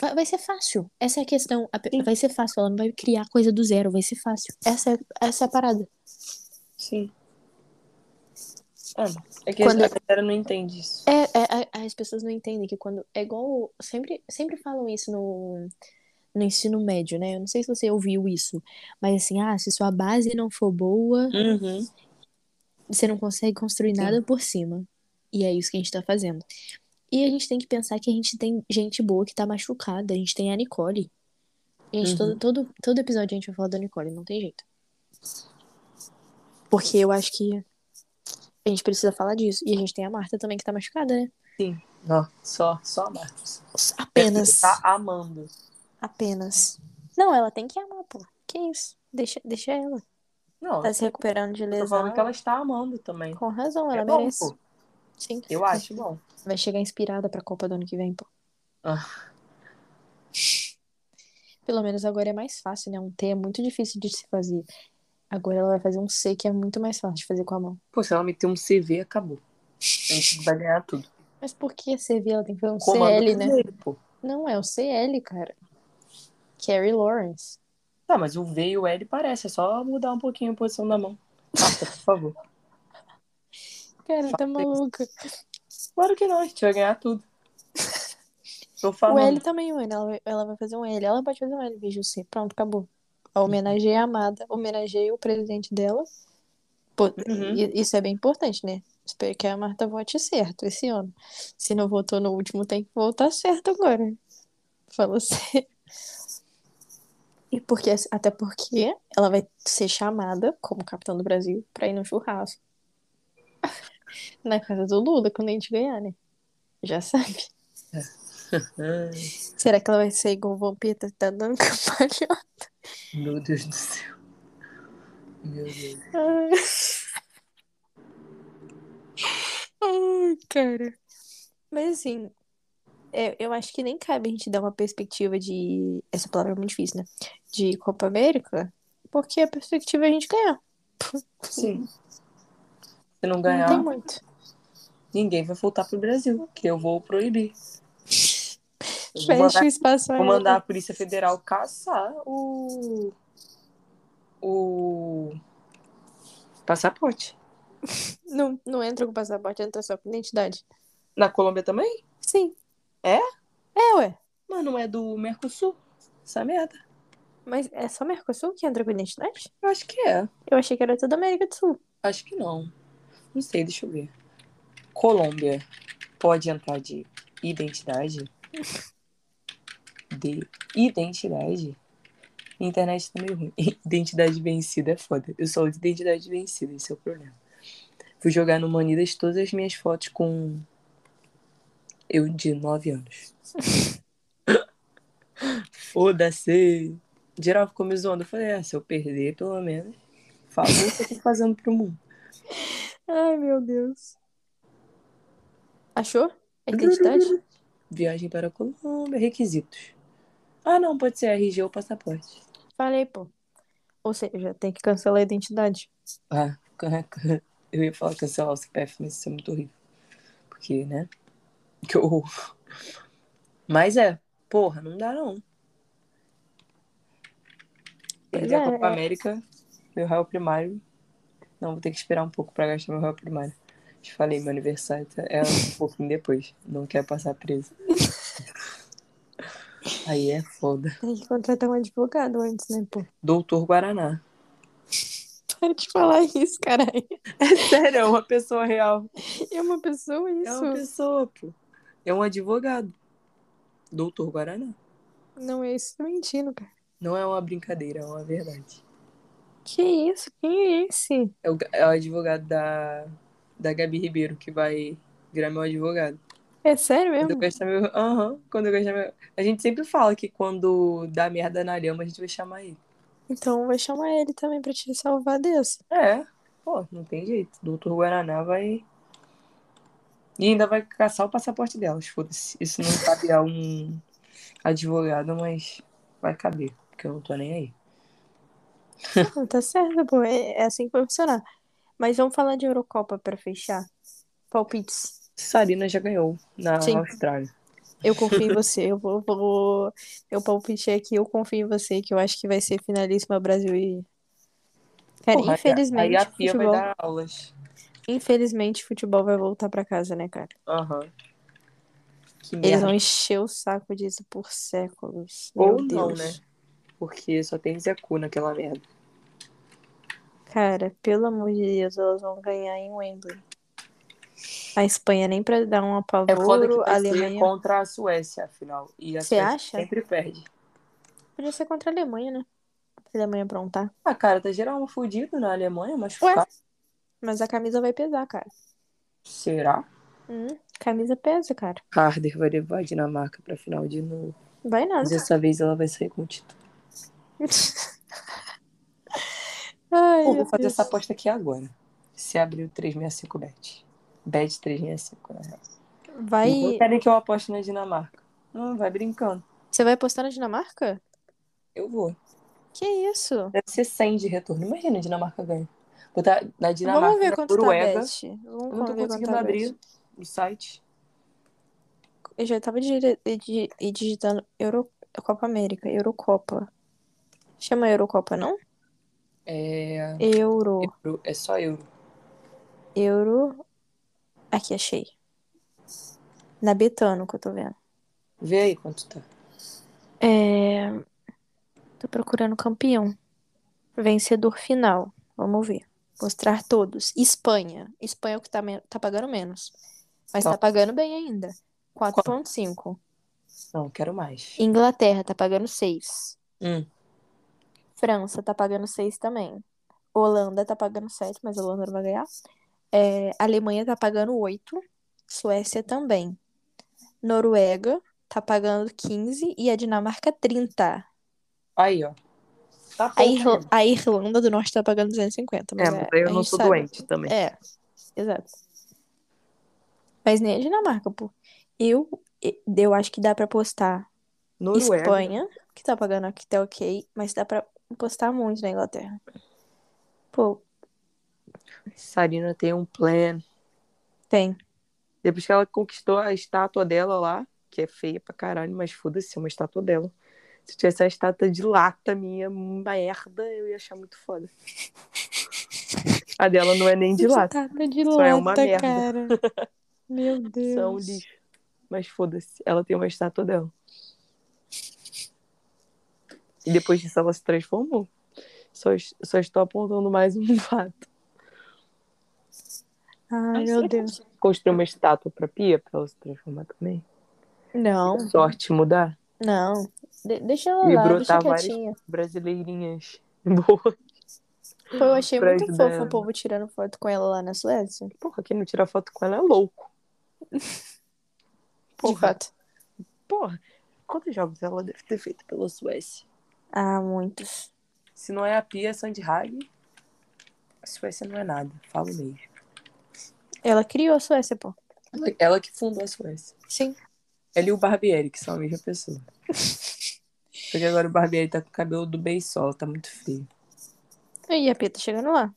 Vai, vai ser fácil. Essa é a questão. A. Vai ser fácil. Ela não vai criar coisa do zero. Vai ser fácil. Essa é, essa é a parada. Sim. Ah, é que Quando- a galera não entende isso. É, é, a- as pessoas não entendem que quando. É igual. Sempre, sempre falam isso no, no ensino médio, né? Eu não sei se você ouviu isso. Mas assim, ah, se sua base não for boa, Uhum. você não consegue construir Sim. nada por cima. E é isso que a gente tá fazendo. E a gente tem que pensar que a gente tem gente boa que tá machucada. A gente tem a Nicole. Gente, Uhum. todo, todo, todo episódio a gente vai falar da Nicole, não tem jeito. Porque eu acho que a gente precisa falar disso. E a gente tem a Marta também que tá machucada, né? Sim. Ó, só, só a Marcos. Apenas. Tá amando. Apenas. Não, ela tem que amar, pô. Que isso? Deixa, deixa ela. Não, Tá se recuperando de eu tô lesão. falando que ela está amando também. Com razão, ela É bom, merece. pô. Sim. Eu acho bom. Vai chegar inspirada pra Copa do ano que vem, pô. Ah. Pelo menos agora é mais fácil, né? Um T é muito difícil de se fazer. Agora ela vai fazer um C que é muito mais fácil de fazer com a mão. Pô, se ela meter um CV, acabou. A gente vai ganhar tudo. Mas por que CV? Ela tem que fazer um Comando CL, né? pô. Não, é o CL, cara. Carrie Lawrence. Tá, mas o V e o L parece. É só mudar um pouquinho a posição da mão. Marta, por favor. Cara, tá maluca. Claro que não, a gente vai ganhar tudo. Tô O falando. L também, mano. Ela, vai- ela vai fazer um L. Ela pode fazer um L, veja o C. Pronto, acabou. A homenageei a amada. Homenageei o presidente dela. Pô, Uhum. i- Isso é bem importante, né? Espero que a Marta vote certo esse ano. Se não votou no último, tem que votar certo agora. Falou sério. E porque, até porque ela vai ser chamada como capitã do Brasil pra ir no churrasco. Na casa do Lula, quando a gente ganhar, né? Já sabe. Será que ela vai ser igual o Vampeta que tá dando campanha? Meu Deus do céu. Meu Deus. Ai. Cara. Mas assim, é, eu acho que nem cabe a gente dar uma perspectiva de. Essa palavra é muito difícil, né? De Copa América, porque a perspectiva é a gente ganhar. Sim. Se não Não ganhar, tem muito. ninguém vai voltar pro Brasil, que eu vou proibir. Eu vou Fecha mandar, o espaço vou mandar a Polícia Federal caçar o. O. Passaporte. Não, não entra com passaporte, entra só com identidade. Na Colômbia também? Sim. É? É, ué. Mas não é do Mercosul. Essa merda. Mas é só Mercosul que entra com identidade? Eu acho que é. Eu achei que era toda América do Sul. Acho que não. Não sei, deixa eu ver. Colômbia pode entrar de identidade? De identidade? Internet tá meio ruim. Identidade vencida é foda. Eu sou de identidade vencida, esse é o problema. Fui jogar no Manidas todas as minhas fotos com eu de 9 anos. Foda-se. Geral ficou me zoando. Eu falei, é, se eu perder, pelo menos, fala o que eu tô fazendo pro mundo. Ai, meu Deus. Achou? A identidade? Viagem para a Colômbia, requisitos. Ah, não, pode ser RG ou passaporte. Falei, pô. Ou seja, tem que cancelar a identidade. Ah, eu ia falar cancelar o CPF, mas isso é muito horrível. Porque, né? Que horror. Mas é, porra, não dá não. Perder a é, Copa é. América, meu réu primário. Não, vou ter que esperar um pouco pra gastar meu réu primário. Te falei, meu aniversário tá- é um pouquinho depois. Não quer passar preso. Aí é foda. Tem que contratar um advogado antes, né, pô? Doutor Guaraná. Para de falar isso, caralho. É sério, é uma pessoa real. É uma pessoa isso. É uma pessoa, pô. É um advogado. Doutor Guaraná. Não é isso, tô mentindo, cara. Não é uma brincadeira, é uma verdade. Que isso? Quem é esse? É o, é o advogado da, da Gabi Ribeiro que vai virar meu advogado. É sério Quando eu mesmo? gastar meu. Aham, quando eu gastar meu. A gente sempre fala que quando dá merda na lhama, a gente vai chamar ele. Então vai chamar ele também pra te salvar dessa. É, pô, não tem jeito. Doutor Guaraná vai. E ainda vai caçar o passaporte delas, foda-se. Isso não cabe a um advogado, mas vai caber, porque eu não tô nem aí. Não, tá certo, pô. É, é assim que vai funcionar. Mas vamos falar de Eurocopa pra fechar. Palpites. Sarina já ganhou na Sim. Austrália. Eu confio em você. Eu vou, vou. Eu palpitei aqui, eu confio em você, que eu acho que vai ser finalíssima Brasil e. Cara, Porra, infelizmente, Aí a Pia futebol. vai dar aulas. Infelizmente, futebol vai voltar pra casa, né, cara? Aham. Que Eles vão encher o saco disso por séculos. Meu Ou não, Deus. né? Porque só tem Zé Cu naquela merda. Cara, pelo amor de Deus, elas vão ganhar em Wembley. A Espanha nem pra dar um É foda que apavoro, a Alemanha. contra a Suécia, afinal. E a Você Suécia acha? sempre perde. Podia ser contra a Alemanha, né? Pra Alemanha aprontar. Ah, cara, tá geral um fudido na Alemanha, machucado. Mas a camisa vai pesar, cara. Será? Hum, camisa pesa, cara. Harder vai levar a Dinamarca pra final de novo. Vai nada. Mas dessa vez ela vai sair com o título. Ai, vou fazer Deus. essa aposta aqui agora. Se abrir o 365 bet. Bet 365, na real. Não vou Vai. querer que eu aposte na Dinamarca. Não, vai brincando. Você vai apostar na Dinamarca? Eu vou. Que isso? Deve ser 100 de retorno. Imagina a Dinamarca ganha. Botar na Dinamarca, Vamos ver na quanto tá Noruega. bet. Vamos Eu não tô conseguindo tá abrir bet. o site. Eu já tava digi- digi- e digitando Euro... Copa América, Eurocopa. Chama Eurocopa, não? É... Euro. euro- é só euro. Euro. Aqui, achei. Na Betano que eu tô vendo. Vê aí quanto tá. É... Tô procurando campeão. Vencedor final. Vamos ver. Mostrar todos. Espanha. Espanha é o que tá, me- tá pagando menos. Mas tá Tá. pagando bem ainda. 4,5. Não, quero mais. Inglaterra tá pagando 6. Hum. França tá pagando 6 também. Holanda tá pagando 7, mas a Holanda não vai ganhar. É, Alemanha tá pagando 8. Suécia também. Noruega tá pagando 15 e a Dinamarca 30. Aí, ó. Tá A, Irla- mesmo. a Irlanda do Norte tá pagando 250, mas É, mas é, eu não sou sabe. doente também. É, exato. Mas nem a Dinamarca, pô. Eu, eu acho que dá pra postar Noruega. Espanha, que tá pagando aqui tá ok, mas dá pra postar muito na Inglaterra. Pô, Sarina tem um plan. tem. Depois que ela conquistou a estátua dela lá, que é feia pra caralho, mas foda-se, é uma estátua dela. Se tivesse a estátua de lata minha, merda, eu ia achar muito foda. A dela não é nem de lata. Estátua de Só é uma lata, merda. cara. Meu São Deus. lixo. Mas foda-se, ela tem uma estátua dela. E depois disso ela se transformou. Só, só estou apontando mais um fato. Ai, meu Deus. Construir uma estátua pra Pia pra ela se transformar também. Não, Sorte mudar. não. De- deixa ela E lá, deixa quietinha. Brasileirinhas. Boa. Pô, eu achei pra muito ajudar fofo o povo tirando foto com ela lá na Suécia. Porra, quem não tira foto com ela é louco. De Porra. fato. Porra, quantos jogos ela deve ter feito pela Suécia? Ah, muitos. Se não é a Pia Sandhag, a Suécia não é nada. Falo mesmo. Ela criou a Suécia, pô. Ela, ela que fundou a Suécia. Sim. Ela e o Barbieri, que são a mesma pessoa. Porque agora o Barbieri tá com o cabelo do beisol, tá muito feio. E a Pia tá chegando lá.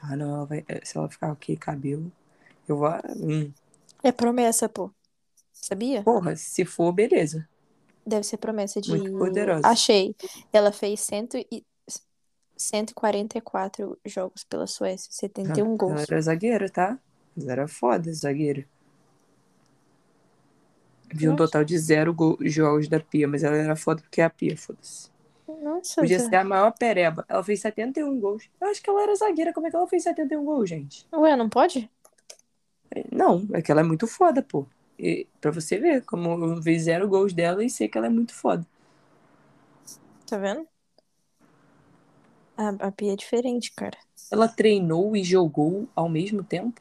Ah, não, ela vai, se ela ficar ok, cabelo, eu vou. Hum. É promessa, pô. Sabia? Porra, se for, beleza. Deve ser promessa de. Muito poderosa. Achei. Ela fez cento e... 144 jogos pela Suécia, 71 Ela gols. era zagueira, tá? Ela era foda, zagueira. Vi um total de zero gol- jogos da Pia, mas ela era foda porque é a Pia, foda-se. Nossa, Podia Zé. ser a maior pereba. Ela fez 71 gols. Eu acho que ela era zagueira. Como é que ela fez 71 gols, gente? Ué, não pode? Não, é que ela é muito foda, pô. Pra você ver, como eu vi zero gols dela e sei que ela é muito foda. Tá vendo? A, a Pia é diferente, cara. Ela treinou e jogou ao mesmo tempo?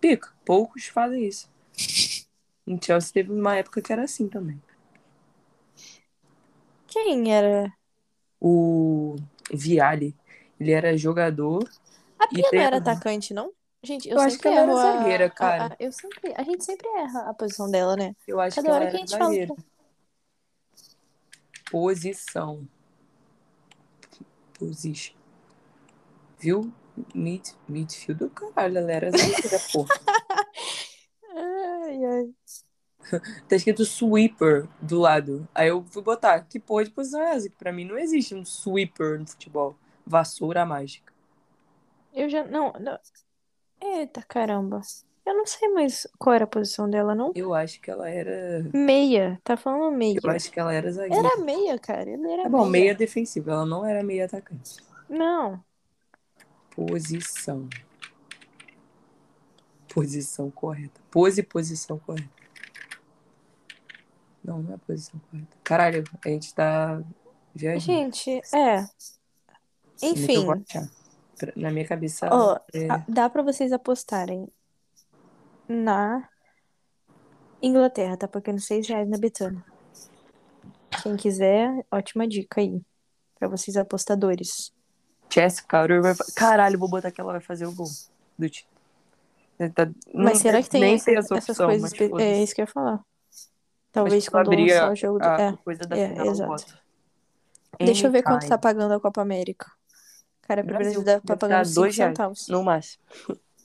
Pica, poucos fazem isso. Em Chelsea teve uma época que era assim também. Quem era? O Viali, ele era jogador. A Pia não era atacante, não? Gente, eu, Eu acho que ela era a- zagueira, a- cara. a- eu sempre, a gente sempre erra a posição dela, né? Eu acho Cada que ela hora que a gente fala. zagueira. Posição. Position. Viu? Mid, midfield, caralho, ela era zagueira, porra. Ai, ai. Tá escrito sweeper do lado. Aí eu fui botar, que porra de posição é essa? Pra mim não existe um sweeper no futebol. Vassoura mágica. Eu já. Não, não. Eita caramba. Eu não sei mais qual era a posição dela, não. Eu acho que ela era. Meia. Tá falando meia. Eu acho que ela era zagueira. Era meia, cara. Ele era Tá bom, meia. meia defensiva. Ela não era meia atacante. Não. Posição. Posição correta. Pose posição correta. Não, não é posição correta. Caralho, a gente tá viajando. Gente, é. Enfim. Na minha cabeça. Ó, é- a- dá pra vocês apostarem na Inglaterra, tá pagando 6 reais na Betano. Quem quiser, ótima dica aí. Pra vocês apostadores. Carter vai. Caralho, vou botar que ela vai fazer o gol do time. Tá- não- Mas será que tem nem essa- essa essas opção, coisas? mas foda-se. É isso que eu ia falar. Talvez Mas quando abrir lançar a- o jogo do. a É. coisa da é, final, exato. Deixa eu ver quanto tá pagando a Copa América. Cara, pro Brasil, Brasil tá deve tá pagando 5 dois reais. centavos. No máximo.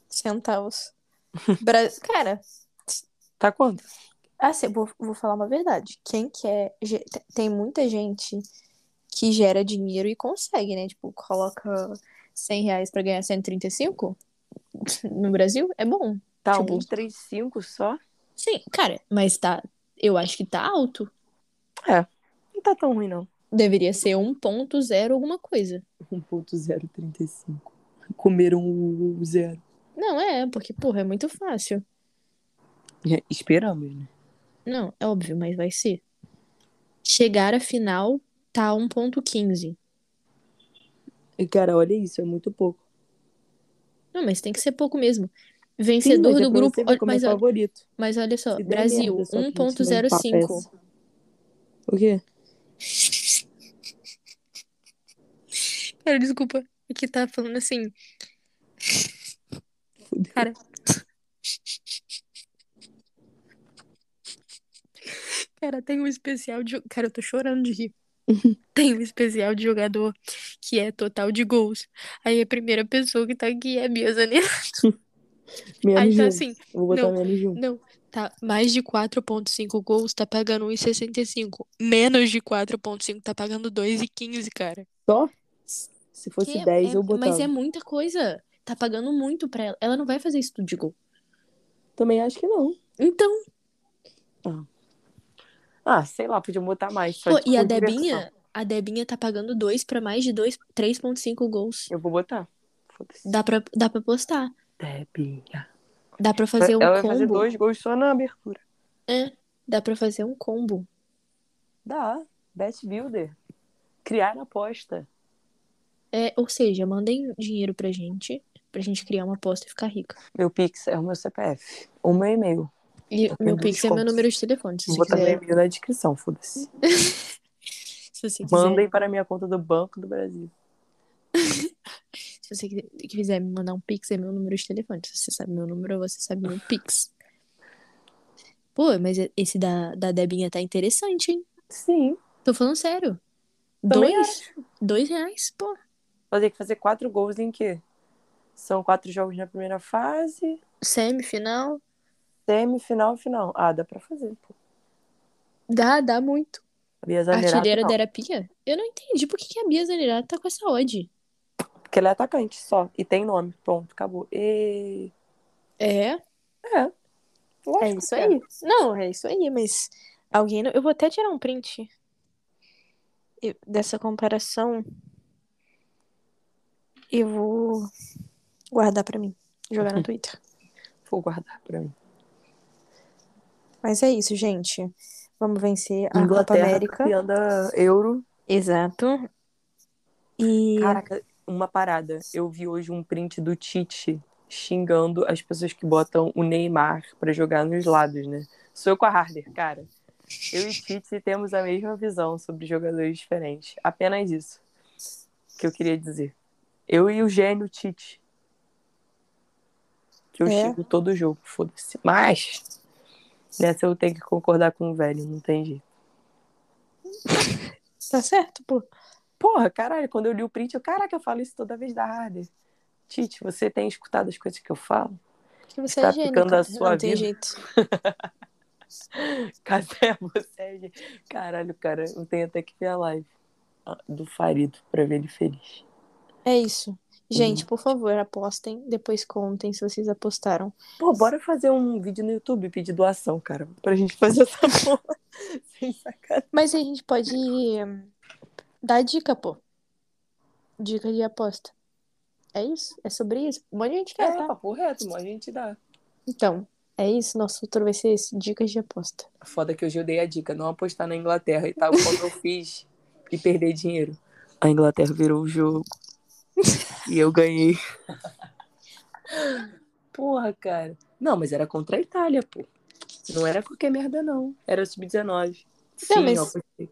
Centavos. Bra... Cara, Tá quanto? assim, vou, vou falar uma verdade. Quem quer. te- Tem muita gente que gera dinheiro e consegue, né? Tipo, coloca 100 reais pra ganhar 135 no Brasil. É bom. Tá Tipo- 135 só? Sim, cara, mas tá. Eu acho que tá alto. Não tá tão ruim, não. Deveria ser 1.0 alguma coisa. 1.035. Comeram o zero. Não, é, porque, porra, é muito fácil. É, Esperamos, né? Não, é óbvio, mas vai ser. Chegar à final tá 1.15. E, cara, olha isso, é muito pouco. Não, mas tem que ser pouco mesmo. Sim, Vencedor é do grupo. olha- Mas, é olha- favorito. mas olha só, Brasil, merda, só que a gente não empata 1.05. essa. O quê? Cara, desculpa. Aqui tá falando assim. Fudeu. Cara. Cara, tem um especial de. Cara, eu tô chorando de rir. Tem um especial de jogador que é total de gols. Aí a primeira pessoa que tá aqui é a Bia Zanella. Menos Aí tá assim. Vou botar não. um. Não, tá mais de 4.5 gols, tá pagando 1,65. Menos de 4.5 tá pagando 2,15, cara. Só? Se fosse Que é- 10, é- eu botava. Mas é muita coisa. Tá pagando muito pra ela. Ela não vai fazer isso tudo de gol. Também acho que não. Então, Ah, sei lá, podia botar mais. Pô, de- e a. Debinha? A Debinha tá pagando 2 pra mais de 2, 3.5 gols. Eu vou botar. Dá pra, dá pra postar. Debinha. Dá pra fazer um Ela vai combo. fazer dois gols só na abertura. É, dá pra fazer um combo. Dá. Bet Builder. Criar aposta. É, ou seja, mandem dinheiro pra gente, pra gente criar uma aposta e ficar rica. Meu Pix é o meu CPF. O meu e-mail. E meu Pix é meu número de telefone, se Vou botar meu e-mail na descrição, foda-se. Se você quiser, Mandem para a minha conta do Banco do Brasil. se você quiser- me mandar um Pix, é meu número de telefone. Se você sabe meu número, você sabe meu Pix. Pô, mas esse da, da Debinha tá interessante, hein? Sim. Tô falando sério. Também Dois? Dois reais, pô. Vou ter que fazer quatro gols em quê? São quatro jogos na primeira fase, Semifinal. semifinal e final. Ah, dá pra fazer, pô. Dá, dá muito. A Bia Zanerato, Artilheira não, da Arapia? Eu não entendi por que, que a Bia Zanerato tá com essa odd. Porque ela é atacante só. E tem nome. Pronto, acabou. E... É? É. Lógico É isso que aí. Não, é isso aí, mas alguém. Eu vou até tirar um print eu- dessa comparação e vou guardar pra mim, jogar no Twitter. Vou guardar pra mim. Mas é isso, gente. Vamos vencer a Copa Inglaterra, América. campeã da Euro. Exato. E Caraca, uma parada. Eu vi hoje um print do Tite xingando as pessoas que botam o Neymar pra jogar nos lados, né? Sou eu com a Harder, cara. Eu e Tite temos a mesma visão sobre jogadores diferentes. Apenas isso que eu queria dizer. Eu e o gênio Tite. Que eu É. xingo todo jogo, foda-se. Mas, nessa eu tenho que concordar com o velho, não tem jeito. tá certo, pô. Porra, caralho, quando eu li o print, eu, caraca, eu falo isso toda vez da Harder. Tite, você tem escutado as coisas que eu falo? Que você Tá é gênio, ficando a sua Não tem vida. jeito. Cadê você? Caralho, cara, eu tenho até que ver a live do Farido pra ver ele feliz. É isso. Gente, Uhum. por favor, apostem. Depois contem se vocês apostaram. Pô, bora fazer um vídeo no YouTube pedir doação, cara, pra gente fazer essa porra. Sem sacanagem. Mas a gente pode dar dica, pô. Dica de aposta. É isso? É sobre isso? Um monte de gente quer, É, tá? papo reto, mas a gente dá. Então, é isso. Nosso futuro vai ser esse. Dicas de aposta. Foda que hoje eu dei a dica, não apostar na Inglaterra e tal, como eu fiz e perder dinheiro. A Inglaterra virou o jogo. E eu ganhei. Porra, cara. Não, mas era contra a Itália, pô. Não era qualquer merda, não. Era sub-19. Sim, mas- eu apostei.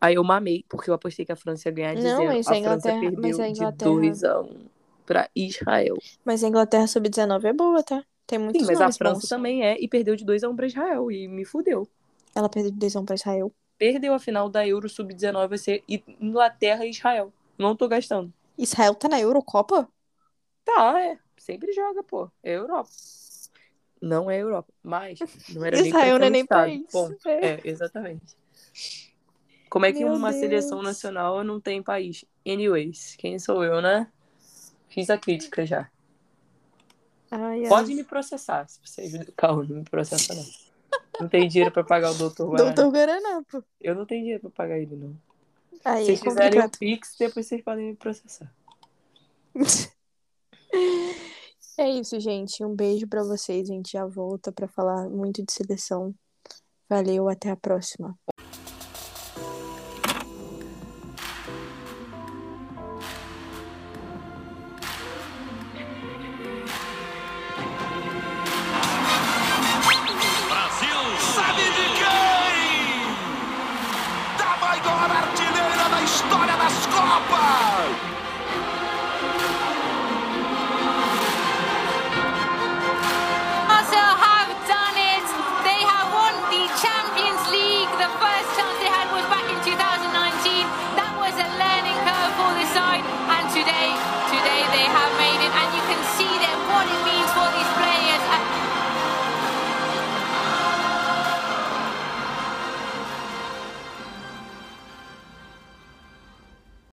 Aí eu mamei, porque eu apostei que a França ia ganhar de Não, zero. mas a a França Inglaterra- perdeu mas a de Inglaterra- 2 a 1 pra Israel. Mas a Inglaterra sub-19 é boa, tá? Tem muitos Sim, mas a França bons. também é e perdeu de 2 a 1 pra Israel e me fudeu. Ela perdeu de 2x1 pra Israel. perdeu a final da Euro Sub-19 vai ser Inglaterra e Israel. Não tô gastando. Israel tá na Eurocopa? Tá, é. Sempre joga, pô. É Europa. Não é Europa. Mas não era nem Israel ser não é nem país. É. É, exatamente. Como é que Meu uma Deus. seleção nacional não tem país? Anyways, quem sou eu, né? Fiz a crítica já. Ai, ai. Pode me processar, se vocês... Calma, não me processa não. Não tem dinheiro pra pagar o doutor Guaraná. Doutor Guaraná, pô. Eu não tenho dinheiro pra pagar ele, não. Aí Se é vocês fizerem o. Pix, depois vocês podem me processar. É isso, gente. Um beijo pra vocês. A gente já volta pra falar muito de seleção. Valeu, até a próxima.